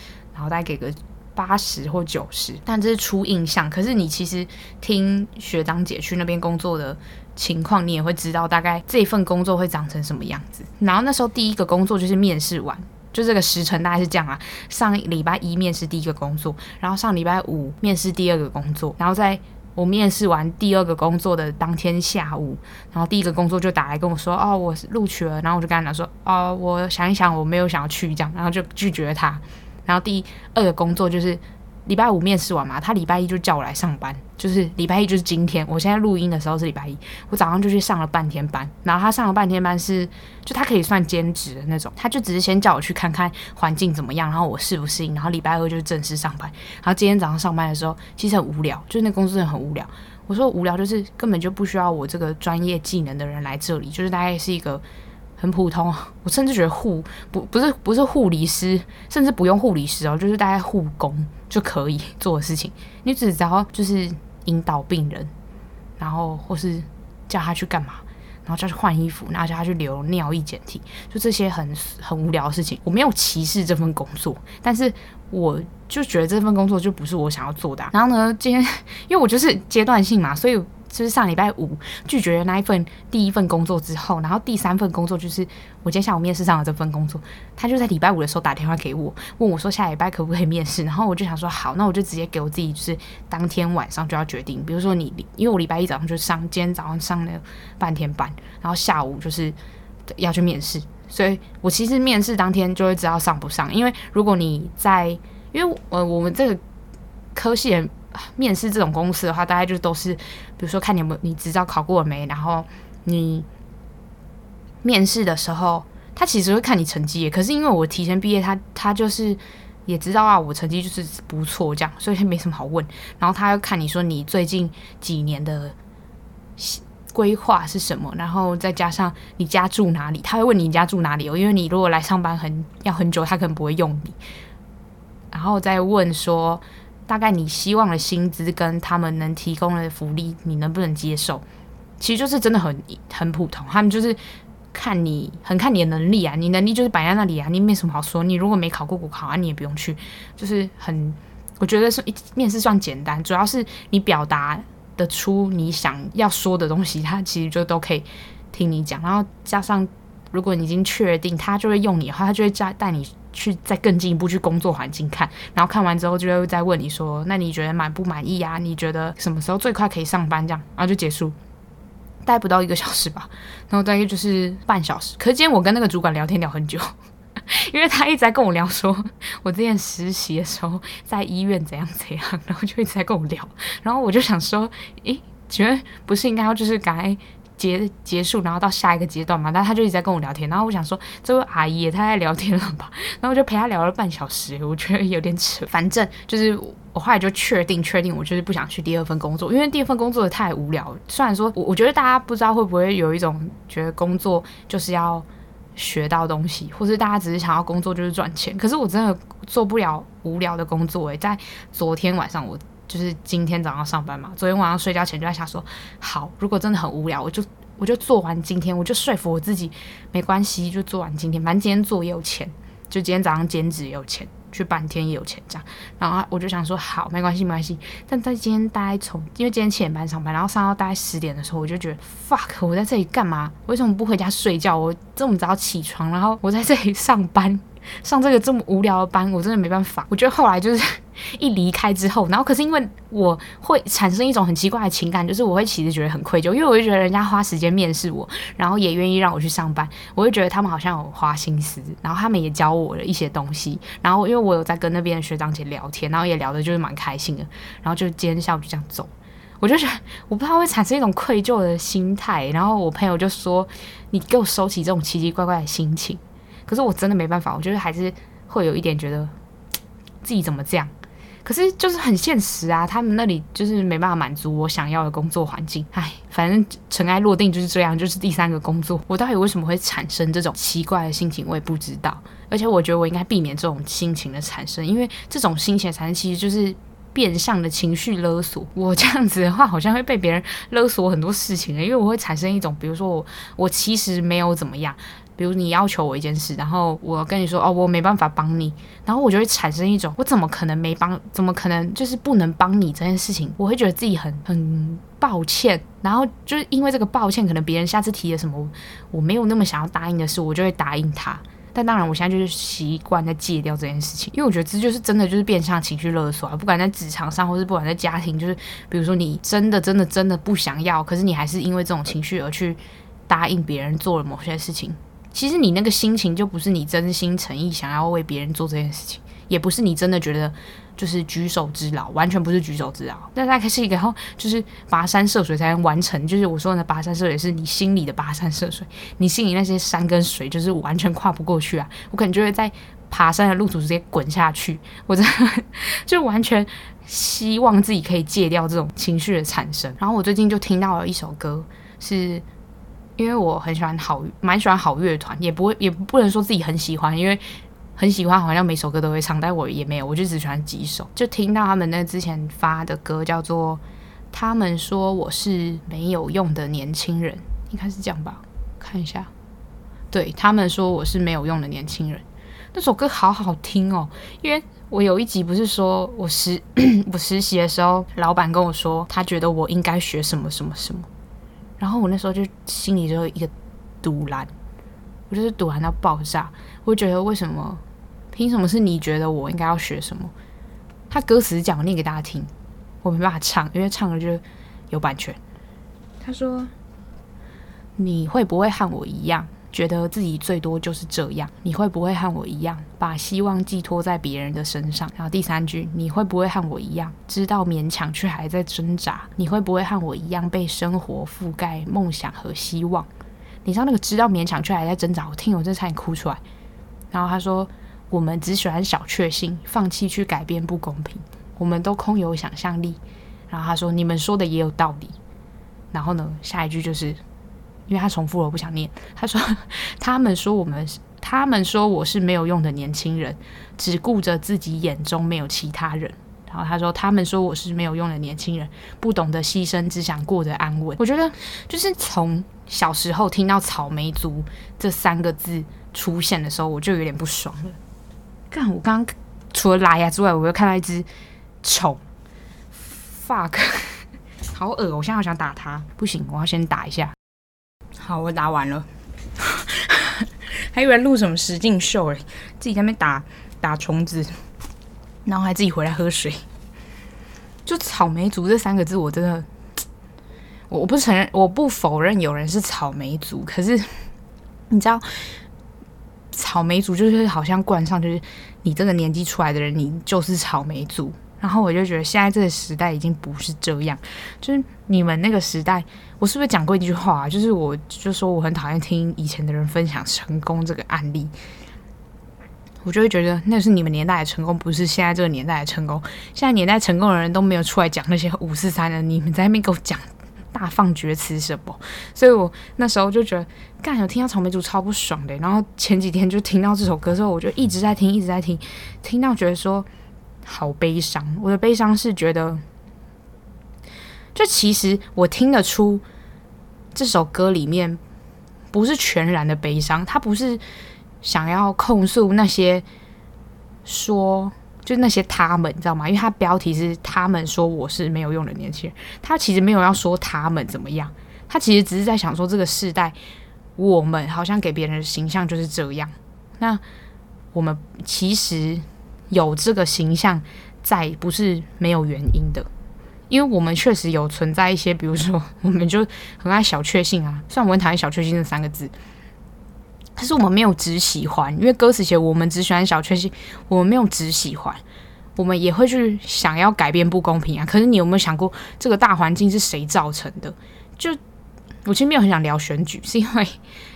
然后大概给个八十或九十，但这是初印象。可是你其实听学长姐去那边工作的情况，你也会知道大概这份工作会长成什么样子。然后那时候第一个工作就是面试完，就这个时程大概是这样啊。上礼拜一面试第一个工作，然后上礼拜五面试第二个工作，然后在我面试完第二个工作的当天下午，然后第一个工作就打来跟我说：“哦，我录取了。”然后我就跟他讲说：“哦，我想一想，我没有想要去这样。”然后就拒绝他。然后第二个工作就是礼拜五面试完嘛，他礼拜一就叫我来上班，就是礼拜一就是今天，我现在录音的时候是礼拜一，我早上就去上了半天班，然后他上了半天班是，就他可以算兼职的那种，他就只是先叫我去看看环境怎么样，然后我适不适应，然后礼拜二就是正式上班，然后今天早上上班的时候其实很无聊，就是那公司真的很无聊，我说无聊就是根本就不需要我这个专业技能的人来这里，就是大概是一个。很普通，我甚至觉得护不不是不是护理师，甚至不用护理师哦，就是大概护工就可以 做的事情。你只只要就是引导病人，然后或是叫他去干嘛，然后叫他去换衣服，然后叫他去留尿液检体，就这些很很无聊的事情。我没有歧视这份工作，但是我就觉得这份工作就不是我想要做的。然后呢，今天因为我就是阶段性嘛，所以。就是上礼拜五拒绝了那一份第一份工作之后，然后第三份工作就是我今天下午面试上的这份工作，他就在礼拜五的时候打电话给我，问我说下礼拜可不可以面试，然后我就想说好，那我就直接给我自己就是当天晚上就要决定，比如说你因为我礼拜一早上就上，今天早上上了半天班，然后下午就是要去面试，所以我其实面试当天就会知道上不上，因为如果你在，因为呃我们这个科系人。面试这种公司的话，大概就都是，比如说看你有没有你执照考过了没，然后你面试的时候，他其实会看你成绩。可是因为我提前毕业，他他就是也知道啊，我成绩就是不错这样，所以没什么好问。然后他要看你说你最近几年的规划是什么，然后再加上你家住哪里，他会问你家住哪里哦，因为你如果来上班很要很久，他可能不会用你。然后再问说。大概你希望的薪资跟他们能提供的福利，你能不能接受？其实就是真的很很普通，他们就是看你很看你的能力啊，你能力就是摆在那里啊，你没什么好说。你如果没考过国考啊，你也不用去，就是很，我觉得是一面试算简单，主要是你表达得出你想要说的东西，他其实就都可以听你讲，然后加上。如果你已经确定他就会用你的话，他就会带带你去再更进一步去工作环境看，然后看完之后就会再问你说，那你觉得满不满意啊？你觉得什么时候最快可以上班？这样，然后就结束，待不到一个小时吧，然后大概就是半小时。可是今天我跟那个主管聊天聊很久，因为他一直在跟我聊说，我之前实习的时候在医院怎样怎样，然后就一直在跟我聊，然后我就想说，诶，觉得不是应该要就是赶快。结结束，然后到下一个阶段嘛，但他就一直在跟我聊天，然后我想说，这位阿姨也太爱聊天了吧，然后我就陪他聊了半小时，我觉得有点扯。反正就是我后来就确定，确定我就是不想去第二份工作，因为第二份工作的太无聊。虽然说我我觉得大家不知道会不会有一种觉得工作就是要学到东西，或是大家只是想要工作就是赚钱，可是我真的做不了无聊的工作诶，在昨天晚上我。就是今天早上上班嘛，昨天晚上睡觉前就在想说，好，如果真的很无聊，我就我就做完今天，我就说服我自己，没关系，就做完今天，反正今天做也有钱，就今天早上兼职也有钱，去半天也有钱这样。然后我就想说，好，没关系，没关系。但在今天大概从，因为今天七点半上班，然后上到大概十点的时候，我就觉得，fuck，我在这里干嘛？为什么不回家睡觉？我这么早起床，然后我在这里上班。上这个这么无聊的班，我真的没办法。我觉得后来就是 一离开之后，然后可是因为我会产生一种很奇怪的情感，就是我会其实觉得很愧疚，因为我就觉得人家花时间面试我，然后也愿意让我去上班，我会觉得他们好像有花心思，然后他们也教我了一些东西，然后因为我有在跟那边的学长姐聊天，然后也聊的就是蛮开心的，然后就今天下午就这样走，我就觉得我不知道会产生一种愧疚的心态，然后我朋友就说：“你给我收起这种奇奇怪怪的心情。”可是我真的没办法，我觉得还是会有一点觉得 自己怎么这样。可是就是很现实啊，他们那里就是没办法满足我想要的工作环境。唉，反正尘埃落定就是这样，就是第三个工作。我到底为什么会产生这种奇怪的心情，我也不知道。而且我觉得我应该避免这种心情的产生，因为这种心情的产生其实就是变相的情绪勒索。我这样子的话，好像会被别人勒索很多事情的，因为我会产生一种，比如说我我其实没有怎么样。比如你要求我一件事，然后我跟你说哦，我没办法帮你，然后我就会产生一种我怎么可能没帮，怎么可能就是不能帮你这件事情，我会觉得自己很很抱歉，然后就是因为这个抱歉，可能别人下次提了什么我没有那么想要答应的事，我就会答应他。但当然，我现在就是习惯在戒掉这件事情，因为我觉得这就是真的就是变相情绪勒索啊，不管在职场上，或是不管在家庭，就是比如说你真的真的真的不想要，可是你还是因为这种情绪而去答应别人做了某些事情。其实你那个心情就不是你真心诚意想要为别人做这件事情，也不是你真的觉得就是举手之劳，完全不是举手之劳。那大概是一个，然后就是跋山涉水才能完成。就是我说的跋山涉水，是你心里的跋山涉水，你心里那些山跟水，就是完全跨不过去啊。我可能就会在爬山的路途直接滚下去。我真的就完全希望自己可以戒掉这种情绪的产生。然后我最近就听到了一首歌，是因为我很喜欢好，蛮喜欢好乐团，也不会也不能说自己很喜欢，因为。很喜欢，好像每首歌都会唱，但我也没有，我就只喜欢几首。就听到他们那之前发的歌叫做《他们说我是没有用的年轻人》，应该是这样吧？看一下，对，他们说我是没有用的年轻人。那首歌好好听哦，因为我有一集不是说我实 我实习的时候，老板跟我说他觉得我应该学什么什么什么，然后我那时候就心里就有一个堵拦，我就是堵拦到爆炸，我觉得为什么？凭什么是你觉得我应该要学什么？他歌词讲，念给大家听，我没办法唱，因为唱了就有版权。他说：“你会不会和我一样，觉得自己最多就是这样？你会不会和我一样，把希望寄托在别人的身上？”然后第三句：“你会不会和我一样，知道勉强却还在挣扎？你会不会和我一样，被生活覆盖梦想和希望？”你知道那个知道勉强却还在挣扎，我听我真差点哭出来。然后他说。我们只喜欢小确幸，放弃去改变不公平。我们都空有想象力。然后他说：“你们说的也有道理。”然后呢，下一句就是，因为他重复了，我不想念。他说：“他们说我们，他们说我是没有用的年轻人，只顾着自己，眼中没有其他人。”然后他说：“他们说我是没有用的年轻人，不懂得牺牲，只想过得安稳。”我觉得，就是从小时候听到“草莓族”这三个字出现的时候，我就有点不爽了。干！我刚刚除了拉牙之外，我又看到一只虫，fuck，好恶！我现在好想打它，不行，我要先打一下。好，我打完了，还以为录什么实境秀诶，自己在那边打打虫子，然后还自己回来喝水。就草莓族这三个字，我真的，我我不承认，我不否认有人是草莓族，可是你知道。草莓族就是好像冠上，就是你这个年纪出来的人，你就是草莓族。然后我就觉得现在这个时代已经不是这样，就是你们那个时代，我是不是讲过一句话啊？就是我就说我很讨厌听以前的人分享成功这个案例，我就会觉得那是你们年代的成功，不是现在这个年代的成功。现在年代成功的人都没有出来讲那些五四三的，你们在那边给我讲。大放厥词什么？所以我那时候就觉得，干，有听到草莓族超不爽的。然后前几天就听到这首歌之后，我就一直在听，一直在听，听到觉得说好悲伤。我的悲伤是觉得，就其实我听得出这首歌里面不是全然的悲伤，他不是想要控诉那些说。就那些他们，你知道吗？因为他标题是“他们说我是没有用的年轻人”，他其实没有要说他们怎么样，他其实只是在想说这个世代，我们好像给别人的形象就是这样。那我们其实有这个形象在，不是没有原因的，因为我们确实有存在一些，比如说我们就很爱小确幸啊，虽然我很讨厌小确幸这三个字。可是我们没有只喜欢，因为歌词写我们只喜欢小确幸，我们没有只喜欢，我们也会去想要改变不公平啊。可是你有没有想过，这个大环境是谁造成的？就我其实没有很想聊选举，是因为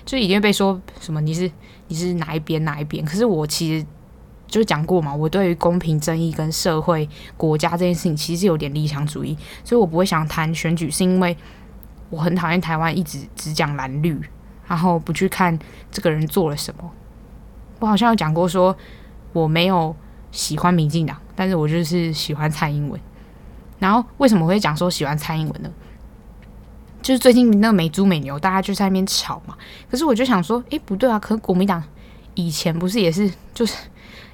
就已经被说什么你是你是哪一边哪一边。可是我其实就讲过嘛，我对于公平正义跟社会国家这件事情其实有点理想主义，所以我不会想谈选举，是因为我很讨厌台湾一直只讲蓝绿。然后不去看这个人做了什么，我好像有讲过说我没有喜欢民进党，但是我就是喜欢蔡英文。然后为什么会讲说喜欢蔡英文呢？就是最近那个美猪美牛，大家就在那边吵嘛。可是我就想说，诶，不对啊，可是国民党以前不是也是，就是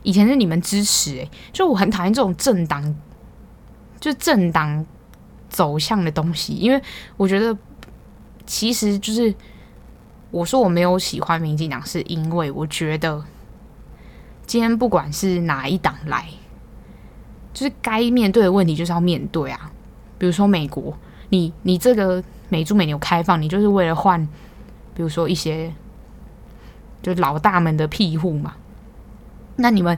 以前是你们支持诶，就我很讨厌这种政党，就政党走向的东西，因为我觉得其实就是。我说我没有喜欢民进党，是因为我觉得今天不管是哪一党来，就是该面对的问题就是要面对啊。比如说美国，你你这个美猪美牛开放，你就是为了换，比如说一些就老大们的庇护嘛。那你们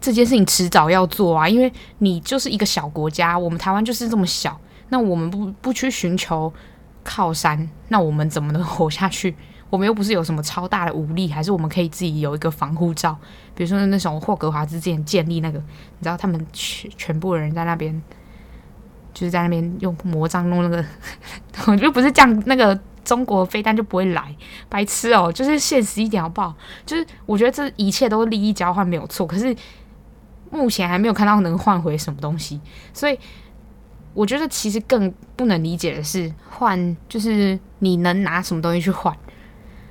这件事情迟早要做啊，因为你就是一个小国家，我们台湾就是这么小，那我们不不去寻求靠山，那我们怎么能活下去？我们又不是有什么超大的武力，还是我们可以自己有一个防护罩？比如说那种霍格华兹之前建立那个，你知道他们全全部的人在那边，就是在那边用魔杖弄那个，我觉得不是这样，那个中国飞弹就不会来，白痴哦，就是现实一点好不好？就是我觉得这一切都是利益交换没有错，可是。目前还没有看到能换回什么东西，所以我觉得其实更不能理解的是换，就是你能拿什么东西去换？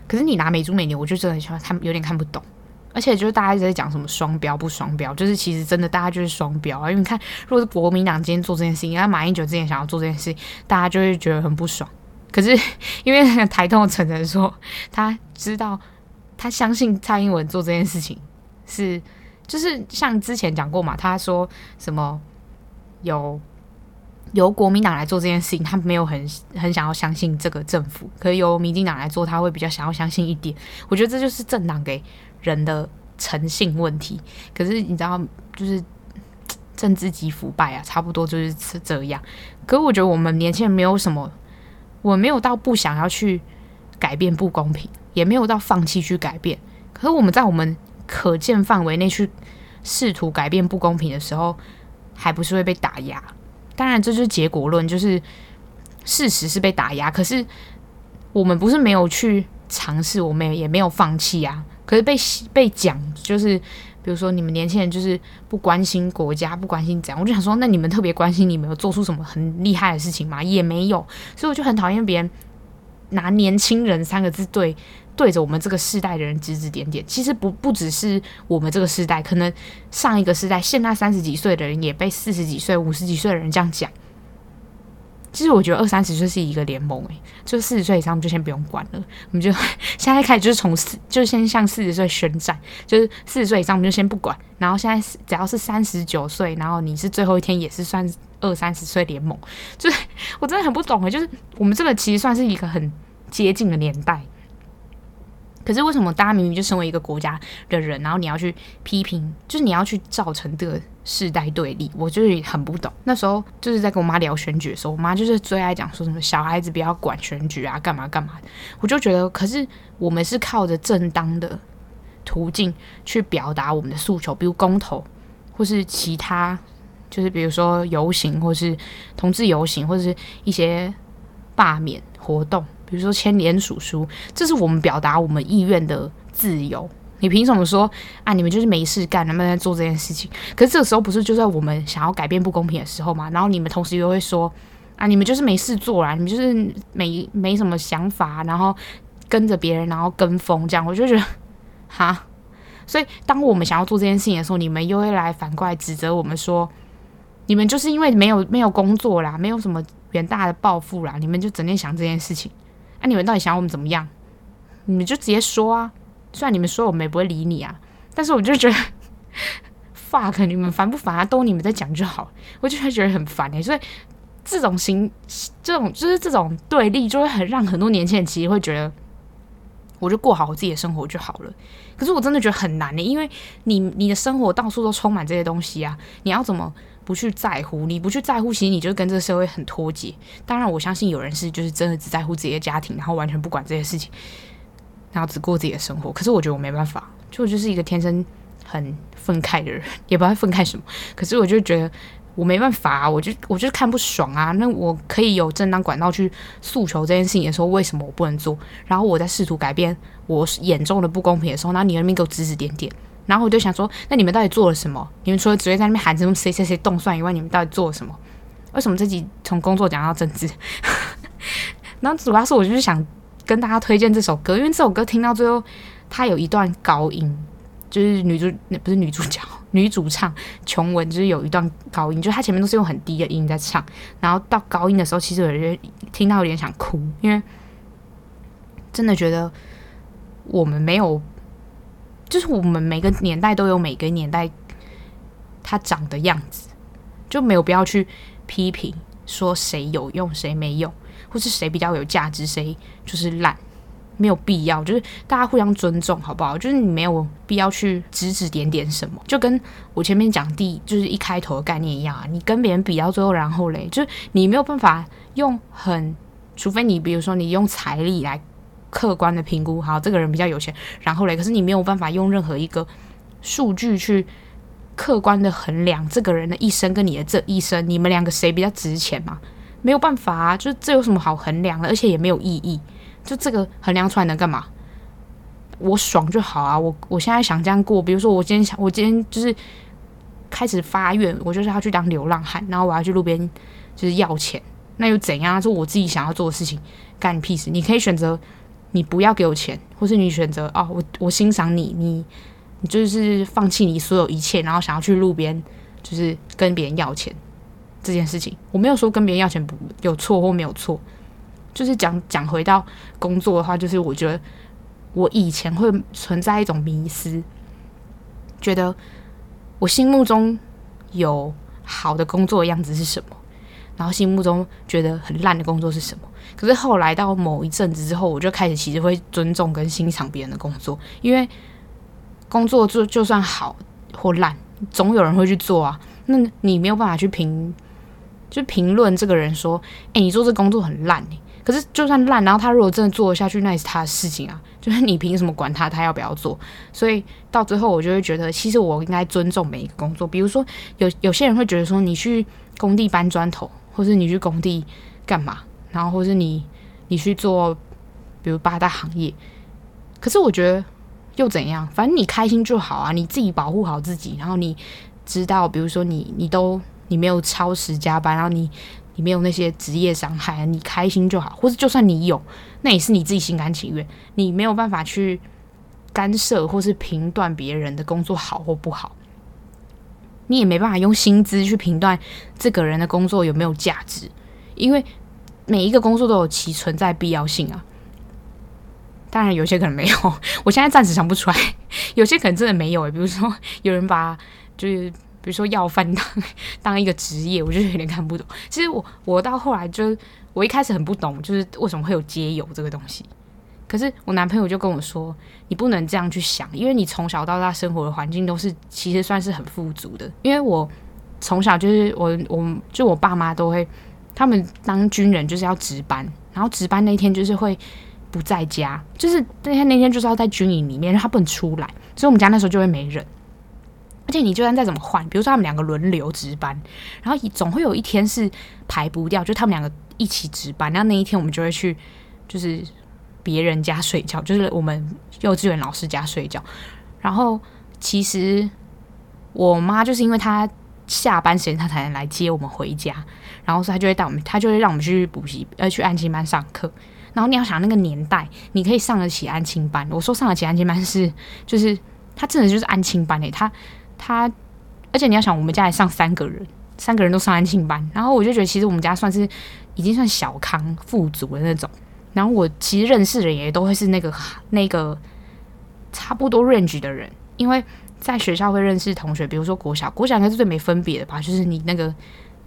可是你拿美猪美牛，我就真的很喜欢看，有点看不懂。而且就是大家一直在讲什么双标不双标，就是其实真的大家就是双标啊。因为你看，如果是国民党今天做这件事情，那马英九之前想要做这件事情，大家就会觉得很不爽。可是 因为台通承认说，他知道他相信蔡英文做这件事情是。就是像之前讲过嘛，他说什么有由国民党来做这件事情，他没有很很想要相信这个政府，可是由民进党来做，他会比较想要相信一点。我觉得这就是政党给人的诚信问题。可是你知道，就是 政治及腐败啊，差不多就是这样。可是我觉得我们年轻人没有什么，我没有到不想要去改变不公平，也没有到放弃去改变。可是我们在我们。可见范围内去试图改变不公平的时候，还不是会被打压？当然，这就是结果论，就是事实是被打压。可是我们不是没有去尝试，我们也没有放弃啊。可是被被讲，就是比如说你们年轻人就是不关心国家，不关心怎样。我就想说，那你们特别关心，你们有做出什么很厉害的事情吗？也没有。所以我就很讨厌别人拿“年轻人”三个字对。对着我们这个世代的人指指点点，其实不不只是我们这个世代，可能上一个世代，现在三十几岁的人也被四十几岁、五十几岁的人这样讲。其实我觉得二三十岁是一个联盟，诶，就四十岁以上我们就先不用管了，我们就 现在开始就是从四，就先向四十岁宣战，就是四十岁以上我们就先不管，然后现在只要是三十九岁，然后你是最后一天也是算二三十岁联盟，就是我真的很不懂诶，就是我们这个其实算是一个很接近的年代。可是为什么大家明明就身为一个国家的人，然后你要去批评，就是你要去造成这个世代对立？我就是很不懂。那时候就是在跟我妈聊选举的时候，我妈就是最爱讲说什么小孩子不要管选举啊，干嘛干嘛。我就觉得，可是我们是靠着正当的途径去表达我们的诉求，比如公投，或是其他，就是比如说游行，或是同志游行，或者是一些罢免活动。比如说签联署书，这是我们表达我们意愿的自由。你凭什么说啊？你们就是没事干，能不能做这件事情？可是这个时候不是就在我们想要改变不公平的时候吗？然后你们同时又会说啊，你们就是没事做啦，你们就是没没什么想法，然后跟着别人，然后跟风这样，我就觉得 哈。所以当我们想要做这件事情的时候，你们又会来反过来指责我们说，你们就是因为没有没有工作啦，没有什么远大的抱负啦，你们就整天想这件事情。那、你们到底想要我们怎么样？你们就直接说啊！虽然你们说我们也不会理你啊，但是我就觉得，fuck，你们烦不烦啊？都你们在讲就好，我就会觉得很烦哎、所以这种形，这种就是这种对立，就会很让很多年轻人其实会觉得，我就过好我自己的生活就好了。可是我真的觉得很难呢、因为你你的生活到处都充满这些东西啊，你要怎么？不去在乎，你不去在乎，其实你就跟这个社会很脱节。当然，我相信有人是就是真的只在乎自己的家庭，然后完全不管这些事情，然后只过自己的生活。可是我觉得我没办法，就我就是一个天生很愤慨的人，也不知道愤慨什么。可是我就觉得我没办法啊，我就我就看不爽啊。那我可以有正当管道去诉求这件事情的时候，为什么我不能做？然后我在试图改变我眼中的不公平的时候，那你那边给我指指点点。然后我就想说，那你们到底做了什么？你们除了只会在那边喊什么谁谁谁动算以外，你们到底做了什么？为什么这集从工作讲到政治？然后主要是我就是想跟大家推荐这首歌，因为这首歌听到最后，它有一段高音，就是女主那不是女主角，女主唱琼文就是有一段高音，就是她前面都是用很低的音在唱，然后到高音的时候，其实我觉得听到有点想哭，因为真的觉得我们没有。就是我们每个年代都有每个年代它长的样子，就没有必要去批评说谁有用谁没用，或是谁比较有价值谁就是烂。没有必要，就是大家互相尊重，好不好？就是你没有必要去指指点点什么，就跟我前面讲第就是一开头的概念一样啊。你跟别人比到最后，然后嘞，就是你没有办法用很，除非你比如说你用财力来客观的评估，好，这个人比较有钱，然后嘞，可是你没有办法用任何一个数据去客观的衡量这个人的一生跟你的这一生，你们两个谁比较值钱嘛？没有办法啊，就这有什么好衡量的？而且也没有意义。就这个衡量出来能干嘛？我爽就好啊！我我现在想这样过，比如说我今天想，我今天就是开始发愿，我就是要去当流浪汉，然后我要去路边就是要钱，那又怎样？是我自己想要做的事情，干你屁事！你可以选择你不要给我钱，或是你选择哦，我我欣赏你，你你就是放弃你所有一切，然后想要去路边就是跟别人要钱这件事情，我没有说跟别人要钱不有错或没有错。就是讲讲回到工作的话，就是我觉得我以前会存在一种迷失，觉得我心目中有好的工作的样子是什么，然后心目中觉得很烂的工作是什么。可是后来到某一阵子之后，我就开始其实会尊重跟欣赏别人的工作，因为工作就就算好或烂，总有人会去做啊。那你没有办法去评，就评论这个人说，哎，你做这工作很烂。可是，就算烂，然后他如果真的做下去，那也是他的事情啊。就是你凭什么管他，他要不要做？所以到最后，我就会觉得，其实我应该尊重每一个工作。比如说，有有些人会觉得说，你去工地搬砖头，或是你去工地干嘛，然后或是你你去做，比如八大行业。可是我觉得又怎样？反正你开心就好啊，你自己保护好自己，然后你知道，比如说你你都你没有超时加班，然后你。你没有那些职业伤害，你开心就好，或者就算你有，那也是你自己心甘情愿。你没有办法去干涉或是评断别人的工作好或不好，你也没办法用薪资去评断这个人的工作有没有价值，因为每一个工作都有其存在必要性啊。当然，有些可能没有，我现在暂时想不出来，有些可能真的没有诶，比如说，有人把就是。比如说要饭当当一个职业，我就有点看不懂。其实我我到后来就我一开始很不懂，就是为什么会有街友这个东西。可是我男朋友就跟我说，你不能这样去想，因为你从小到大生活的环境都是其实算是很富足的。因为我从小就是我我就我爸妈都会，他们当军人就是要值班，然后值班那天就是会不在家，就是那天那天就是要在军营里面，他不能出来，所以我们家那时候就会没人。而且你就算再怎么换，比如说他们两个轮流值班，然后总会有一天是排不掉，就他们两个一起值班，然后那一天我们就会去，就是别人家睡觉，就是我们幼稚园老师家睡觉。然后其实我妈就是因为她下班时间她才能来接我们回家，然后所以她就会带我们，他就会让我们去补习呃去安亲班上课。然后你要想那个年代，你可以上得起安亲班，我说上得起安亲班是就是他真的就是安亲班诶、他。他，而且你要想，我们家也上三个人，三个人都上安亲班，然后我就觉得，其实我们家算是已经算小康富足的那种。然后我其实认识的人也都会是那个那个差不多 range 的人，因为在学校会认识同学，比如说国小，国小应该是最没分别的吧，就是你那个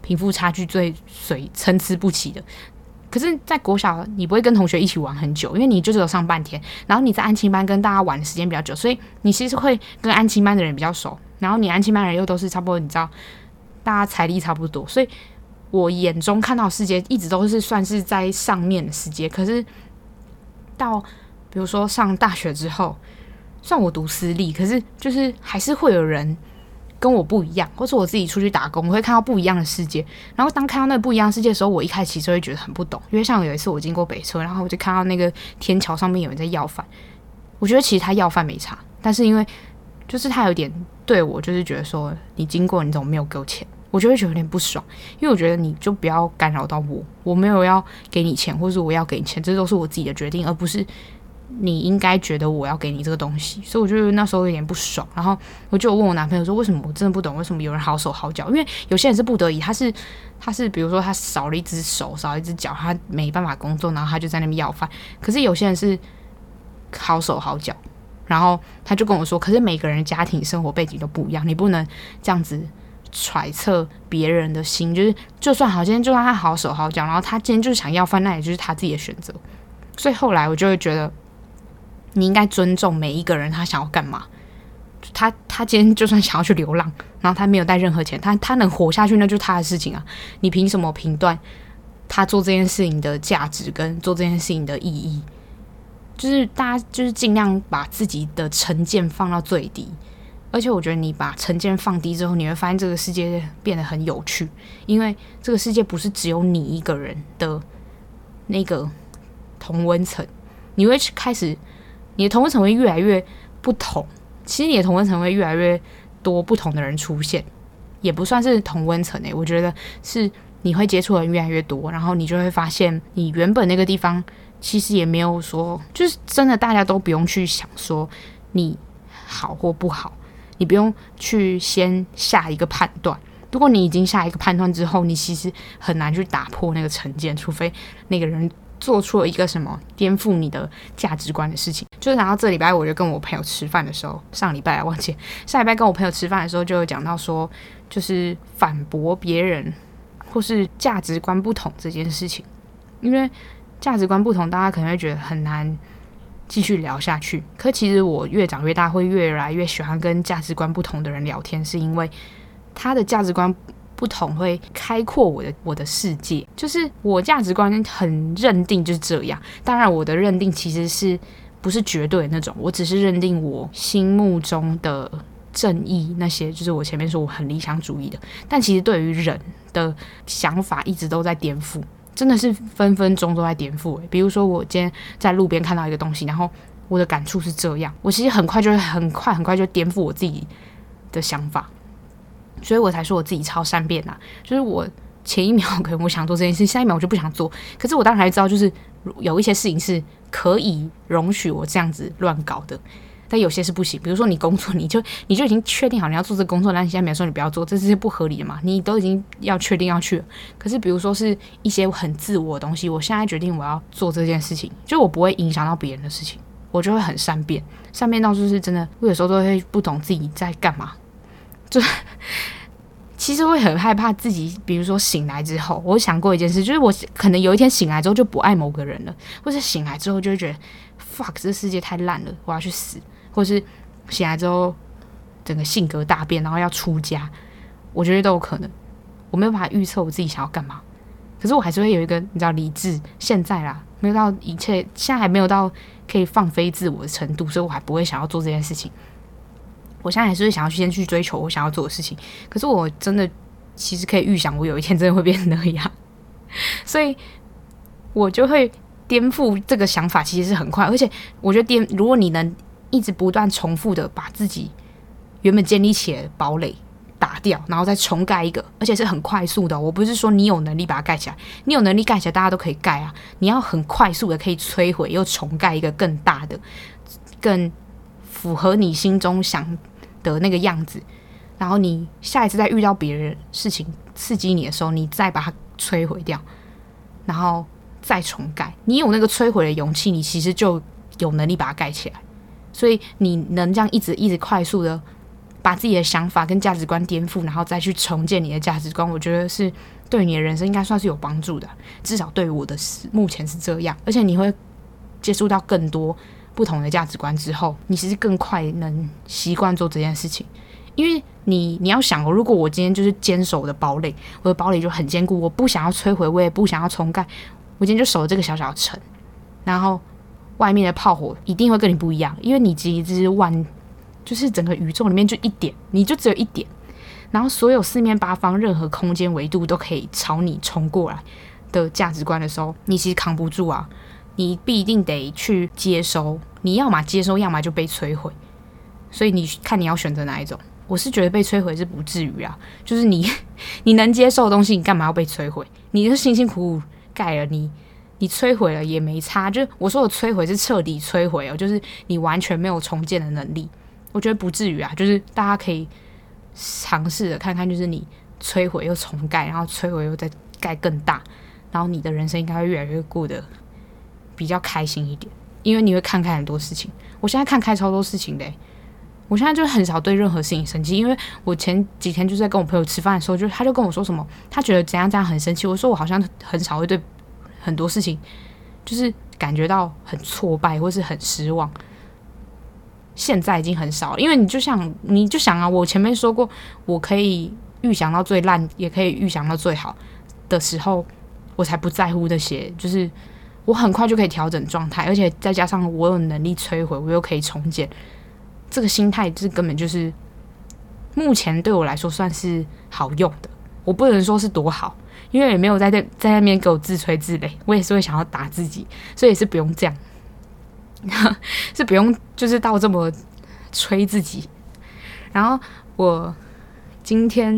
贫富差距最水参差不齐的。可是，在国小你不会跟同学一起玩很久，因为你就只有上半天，然后你在安亲班跟大家玩的时间比较久，所以你其实会跟安亲班的人比较熟。然后你安亲班的人又都是差不多，你知道，大家财力差不多，所以我眼中看到世界一直都是算是在上面的世界。可是到比如说上大学之后，算我读私立，可是就是还是会有人跟我不一样，或是我自己出去打工，我会看到不一样的世界。然后当看到那不一样的世界的时候，我一开始其实会觉得很不懂，因为像有一次我经过北车，然后我就看到那个天桥上面有人在要饭，我觉得其实他要饭没差，但是因为就是他有点对我，就是觉得说你经过你怎么没有给我钱，我就会觉得有点不爽，因为我觉得你就不要干扰到我，我没有要给你钱，或者我要给你钱，这都是我自己的决定，而不是你应该觉得我要给你这个东西。所以我觉得那时候有点不爽，然后我就问我男朋友说，为什么我真的不懂为什么有人好手好脚？因为有些人是不得已，他是他是比如说他少了一只手，少了一只脚，他没办法工作，然后他就在那边要饭。可是有些人是好手好脚。然后他就跟我说：“可是每个人家庭生活背景都不一样，你不能这样子揣测别人的心。就是就算好，今天就算他好手好脚，然后他今天就是想要饭，那也就是他自己的选择。所以后来我就会觉得，你应该尊重每一个人，他想要干嘛。他他今天就算想要去流浪，然后他没有带任何钱，他他能活下去，那就是他的事情啊。你凭什么评断他做这件事情的价值跟做这件事情的意义？就是大家就是尽量把自己的成见放到最低。而且我觉得你把成见放低之后，你会发现这个世界变得很有趣，因为这个世界不是只有你一个人的那个同温层，你会开始你的同温层会越来越不同。其实你的同温层会越来越多不同的人出现，也不算是同温层诶，我觉得是你会接触的人越来越多，然后你就会发现你原本那个地方其实也没有说，就是真的大家都不用去想说你好或不好。你不用去先下一个判断。如果你已经下一个判断之后，你其实很难去打破那个成见，除非那个人做出了一个什么颠覆你的价值观的事情。就是然后这礼拜我就跟我朋友吃饭的时候，上礼拜啊忘记上礼拜跟我朋友吃饭的时候，就有讲到说，就是反驳别人或是价值观不同这件事情，因为价值观不同，大家可能会觉得很难。继续聊下去，可其实我越长越大，会越来越喜欢跟价值观不同的人聊天，是因为他的价值观不同会开阔我的我的世界。就是我价值观很认定就是这样，当然我的认定其实是不是绝对那种，我只是认定我心目中的正义那些，就是我前面说我很理想主义的，但其实对于人的想法一直都在颠覆。真的是分分钟都在颠覆诶，比如说我今天在路边看到一个东西，然后我的感触是这样，我其实很快就会很快很快就颠覆我自己的想法，所以我才说我自己超善变呐。就是我前一秒可能我想做这件事，下一秒我就不想做。可是我当然还知道，就是有一些事情是可以容许我这样子乱搞的。但有些是不行，比如说你工作，你就你就已经确定好你要做这工作，那你现在没有说你不要做，这是不合理的嘛？你都已经要确定要去，可是比如说是一些很自我的东西，我现在决定我要做这件事情，就我不会影响到别人的事情，我就会很善变，善变到就是真的，我有时候都会不懂自己在干嘛，就其实会很害怕自己，比如说醒来之后，我想过一件事，就是我可能有一天醒来之后就不爱某个人了，或者醒来之后就会觉得 fuck 这世界太烂了，我要去死。或是醒来之后，整个性格大变，然后要出家，我觉得都有可能。我没有办法预测我自己想要干嘛，可是我还是会有一个你知道理智。现在啦，没有到一切，现在还没有到可以放飞自我的程度，所以我还不会想要做这件事情。我现在还是会想要先去追求我想要做的事情，可是我真的其实可以预想，我有一天真的会变成那样，所以我就会颠覆这个想法，其实是很快，而且我觉得颠，如果你能。一直不断重复的把自己原本建立起来的堡垒打掉，然后再重盖一个，而且是很快速的。我不是说你有能力把它盖起来，你有能力盖起来，大家都可以盖啊。你要很快速的可以摧毁又重盖一个更大的、更符合你心中想的那个样子。然后你下一次再遇到别人事情刺激你的时候，你再把它摧毁掉，然后再重盖。你有那个摧毁的勇气，你其实就有能力把它盖起来。所以你能这样一直一直快速的把自己的想法跟价值观颠覆，然后再去重建你的价值观，我觉得是对你的人生应该算是有帮助的。至少对于我的目前是这样。而且你会接触到更多不同的价值观之后，你其实更快能习惯做这件事情。因为你你要想哦，如果我今天就是坚守的堡垒，我的堡垒就很坚固，我不想要摧毁，我也不想要重盖，我今天就守了这个小小城，然后。外面的炮火一定会跟你不一样，因为你其实是万，就是整个宇宙里面就一点，你就只有一点，然后所有四面八方任何空间维度都可以朝你冲过来的价值观的时候，你其实扛不住啊，你必定得去接收，你要么接收，要么就被摧毁，所以你看你要选择哪一种？我是觉得被摧毁是不至于啊，就是你 你能接受的东西，你干嘛要被摧毁？你是辛辛苦苦盖了你。你摧毁了也没差，就我说的摧毁是彻底摧毁哦，就是你完全没有重建的能力。我觉得不至于啊，就是大家可以尝试着看看，就是你摧毁又重盖，然后摧毁又再盖更大，然后你的人生应该会越来越过得比较开心一点，因为你会看开很多事情。我现在看开超多事情的，我现在就很少对任何事情生气，因为我前几天就是在跟我朋友吃饭的时候，就他就跟我说什么，他觉得怎样怎样很生气，我说我好像很少会对。很多事情就是感觉到很挫败或是很失望，现在已经很少，因为你就像你就想啊，我前面说过，我可以预想到最烂，也可以预想到最好的时候，我才不在乎这些，就是我很快就可以调整状态，而且再加上我有能力摧毁，我又可以重建，这个心态这根本就是目前对我来说算是好用的。我不能说是多好，因为也没有在这在那边给我自吹自擂，我也是会想要打自己，所以是不用这样。是不用，就是到这么吹自己。然后我今天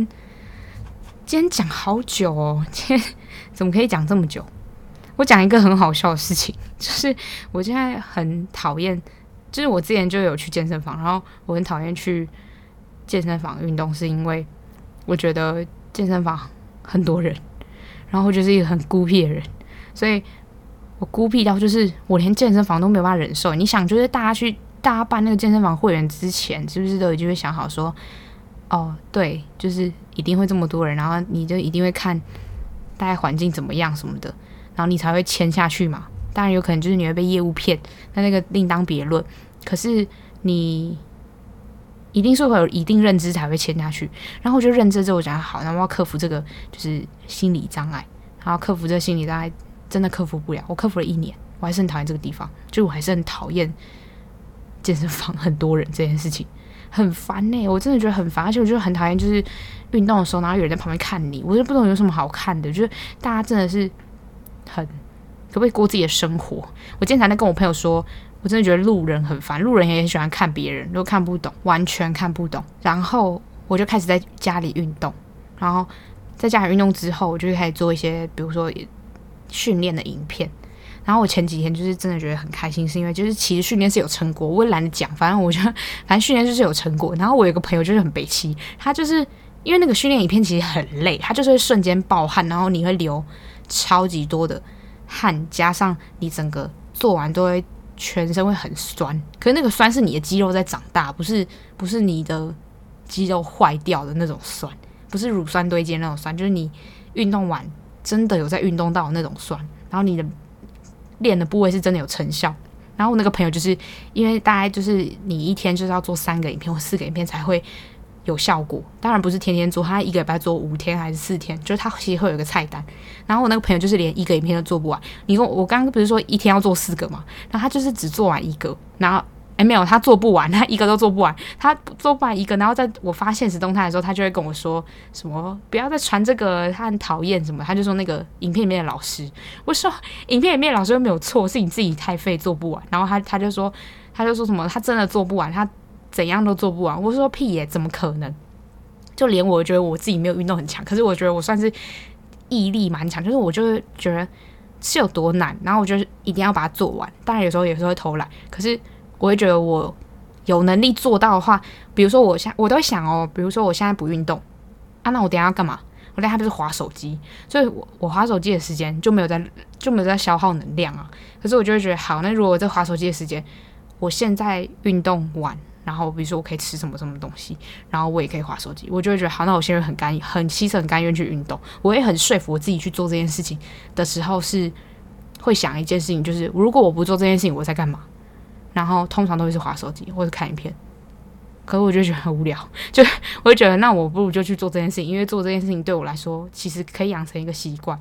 今天讲好久哦，今天怎么可以讲这么久？我讲一个很好笑的事情，就是我现在很讨厌，就是我之前就有去健身房，然后我很讨厌去健身房运动，是因为我觉得健身房很多人，然后我就是一个很孤僻的人，所以。我孤僻到就是我连健身房都没有办法忍受。你想，就是大家去大家办那个健身房会员之前，是不是都已经会想好说，哦，对，就是一定会这么多人，然后你就一定会看大概环境怎么样什么的，然后你才会签下去嘛。当然有可能就是你会被业务骗，那那个另当别论。可是你一定是会有一定认知才会签下去。然后我就认知之后，我讲好，然后我要克服这个就是心理障碍，然后克服这个心理障碍。真的克服不了，我克服了一年，我还是很讨厌这个地方，就我还是很讨厌健身房很多人这件事情，很烦呢、我真的觉得很烦，而且我就很讨厌，就是运动的时候，然后有人在旁边看你，我就不懂有什么好看的，就是大家真的是很可不可以过自己的生活？我今天才在跟我朋友说，我真的觉得路人很烦，路人也很喜欢看别人，都看不懂，完全看不懂。然后我就开始在家里运动，然后在家里运动之后，我就开始做一些，比如说。训练的影片，然后我前几天就是真的觉得很开心，是因为就是其实训练是有成果，我也懒得讲，反正我觉得反正训练就是有成果。然后我有个朋友就是很北七，他就是因为那个训练影片其实很累，他就是会瞬间爆汗，然后你会流超级多的汗，加上你整个做完都会全身会很酸，可是那个酸是你的肌肉在长大，不是不是你的肌肉坏掉的那种酸，不是乳酸堆积那种酸，就是你运动完。真的有在运动到那种酸，然后你的练的部位是真的有成效。然后我那个朋友就是因为大概就是你一天就是要做三个影片或四个影片才会有效果，当然不是天天做，他一个礼拜做五天还是四天，就是他其实会有一个菜单。然后我那个朋友就是连一个影片都做不完。你说我刚刚不是说一天要做四个吗？然后他就是只做完一个，然后。哎，没有，他做不完，他一个都做不完，他做不完一个，然后在我发现实动态的时候，他就会跟我说什么不要再传这个，他很讨厌什么，他就说那个影片里面的老师，我说影片里面的老师又没有错，是你自己太废做不完，然后他他就说他就说什么他真的做不完，他怎样都做不完，我说屁耶，怎么可能？就连我觉得我自己没有运动很强，可是我觉得我算是毅力蛮强，就是我就是觉得是有多难，然后我就是一定要把它做完，当然有时候有时候会偷懒，可是。我会觉得我有能力做到的话，比如说我现我都会想哦，比如说我现在不运动啊，那我等下要干嘛？我等下不是划手机，所以我我划手机的时间就没有在就没有在消耗能量啊。可是我就会觉得，好，那如果我在划手机的时间，我现在运动完，然后比如说我可以吃什么什么东西，然后我也可以划手机，我就会觉得好，那我现在很甘很牺牲很甘愿去运动。我也很说服我自己去做这件事情的时候，是会想一件事情，就是如果我不做这件事情，我在干嘛？然后通常都会是划手机或者看影片，可是我就觉得很无聊，就我就觉得那我不如就去做这件事情，因为做这件事情对我来说其实可以养成一个习惯。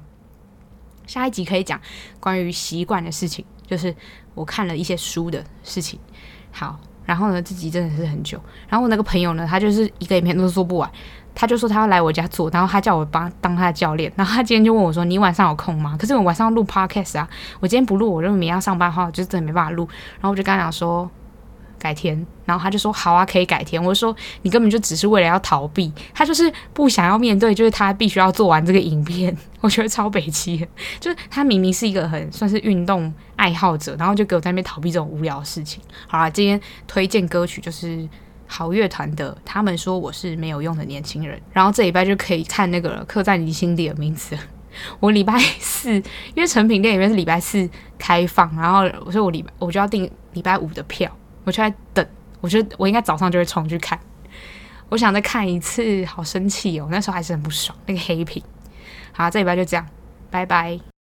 下一集可以讲关于习惯的事情，就是我看了一些书的事情。好，然后呢，自己真的是很久。然后我那个朋友呢，他就是一个影片都做不完。他就说他要来我家做，然后他叫我帮当他的教练。然后他今天就问我说：“你晚上有空吗？”可是我晚上录 podcast 啊，我今天不录，我就明天要上班的话，我就真的没办法录。然后我就跟他讲说改天。然后他就说好啊，可以改天。我就说你根本就只是为了要逃避，他就是不想要面对，就是他必须要做完这个影片。我觉得超北七，就是他明明是一个很算是运动爱好者，然后就给我在那边逃避这种无聊的事情。好啦，今天推荐歌曲就是。好乐团的，他们说我是没有用的年轻人。然后这礼拜就可以看那个刻在你心底的名字。我礼拜四，因为成品店里面是礼拜四开放，然后我说我礼拜我就要订礼拜五的票，我就在等。我觉得我应该早上就会冲去看。我想再看一次，好生气哦！那时候还是很不爽，那个黑屏。好，这礼拜就这样，拜拜。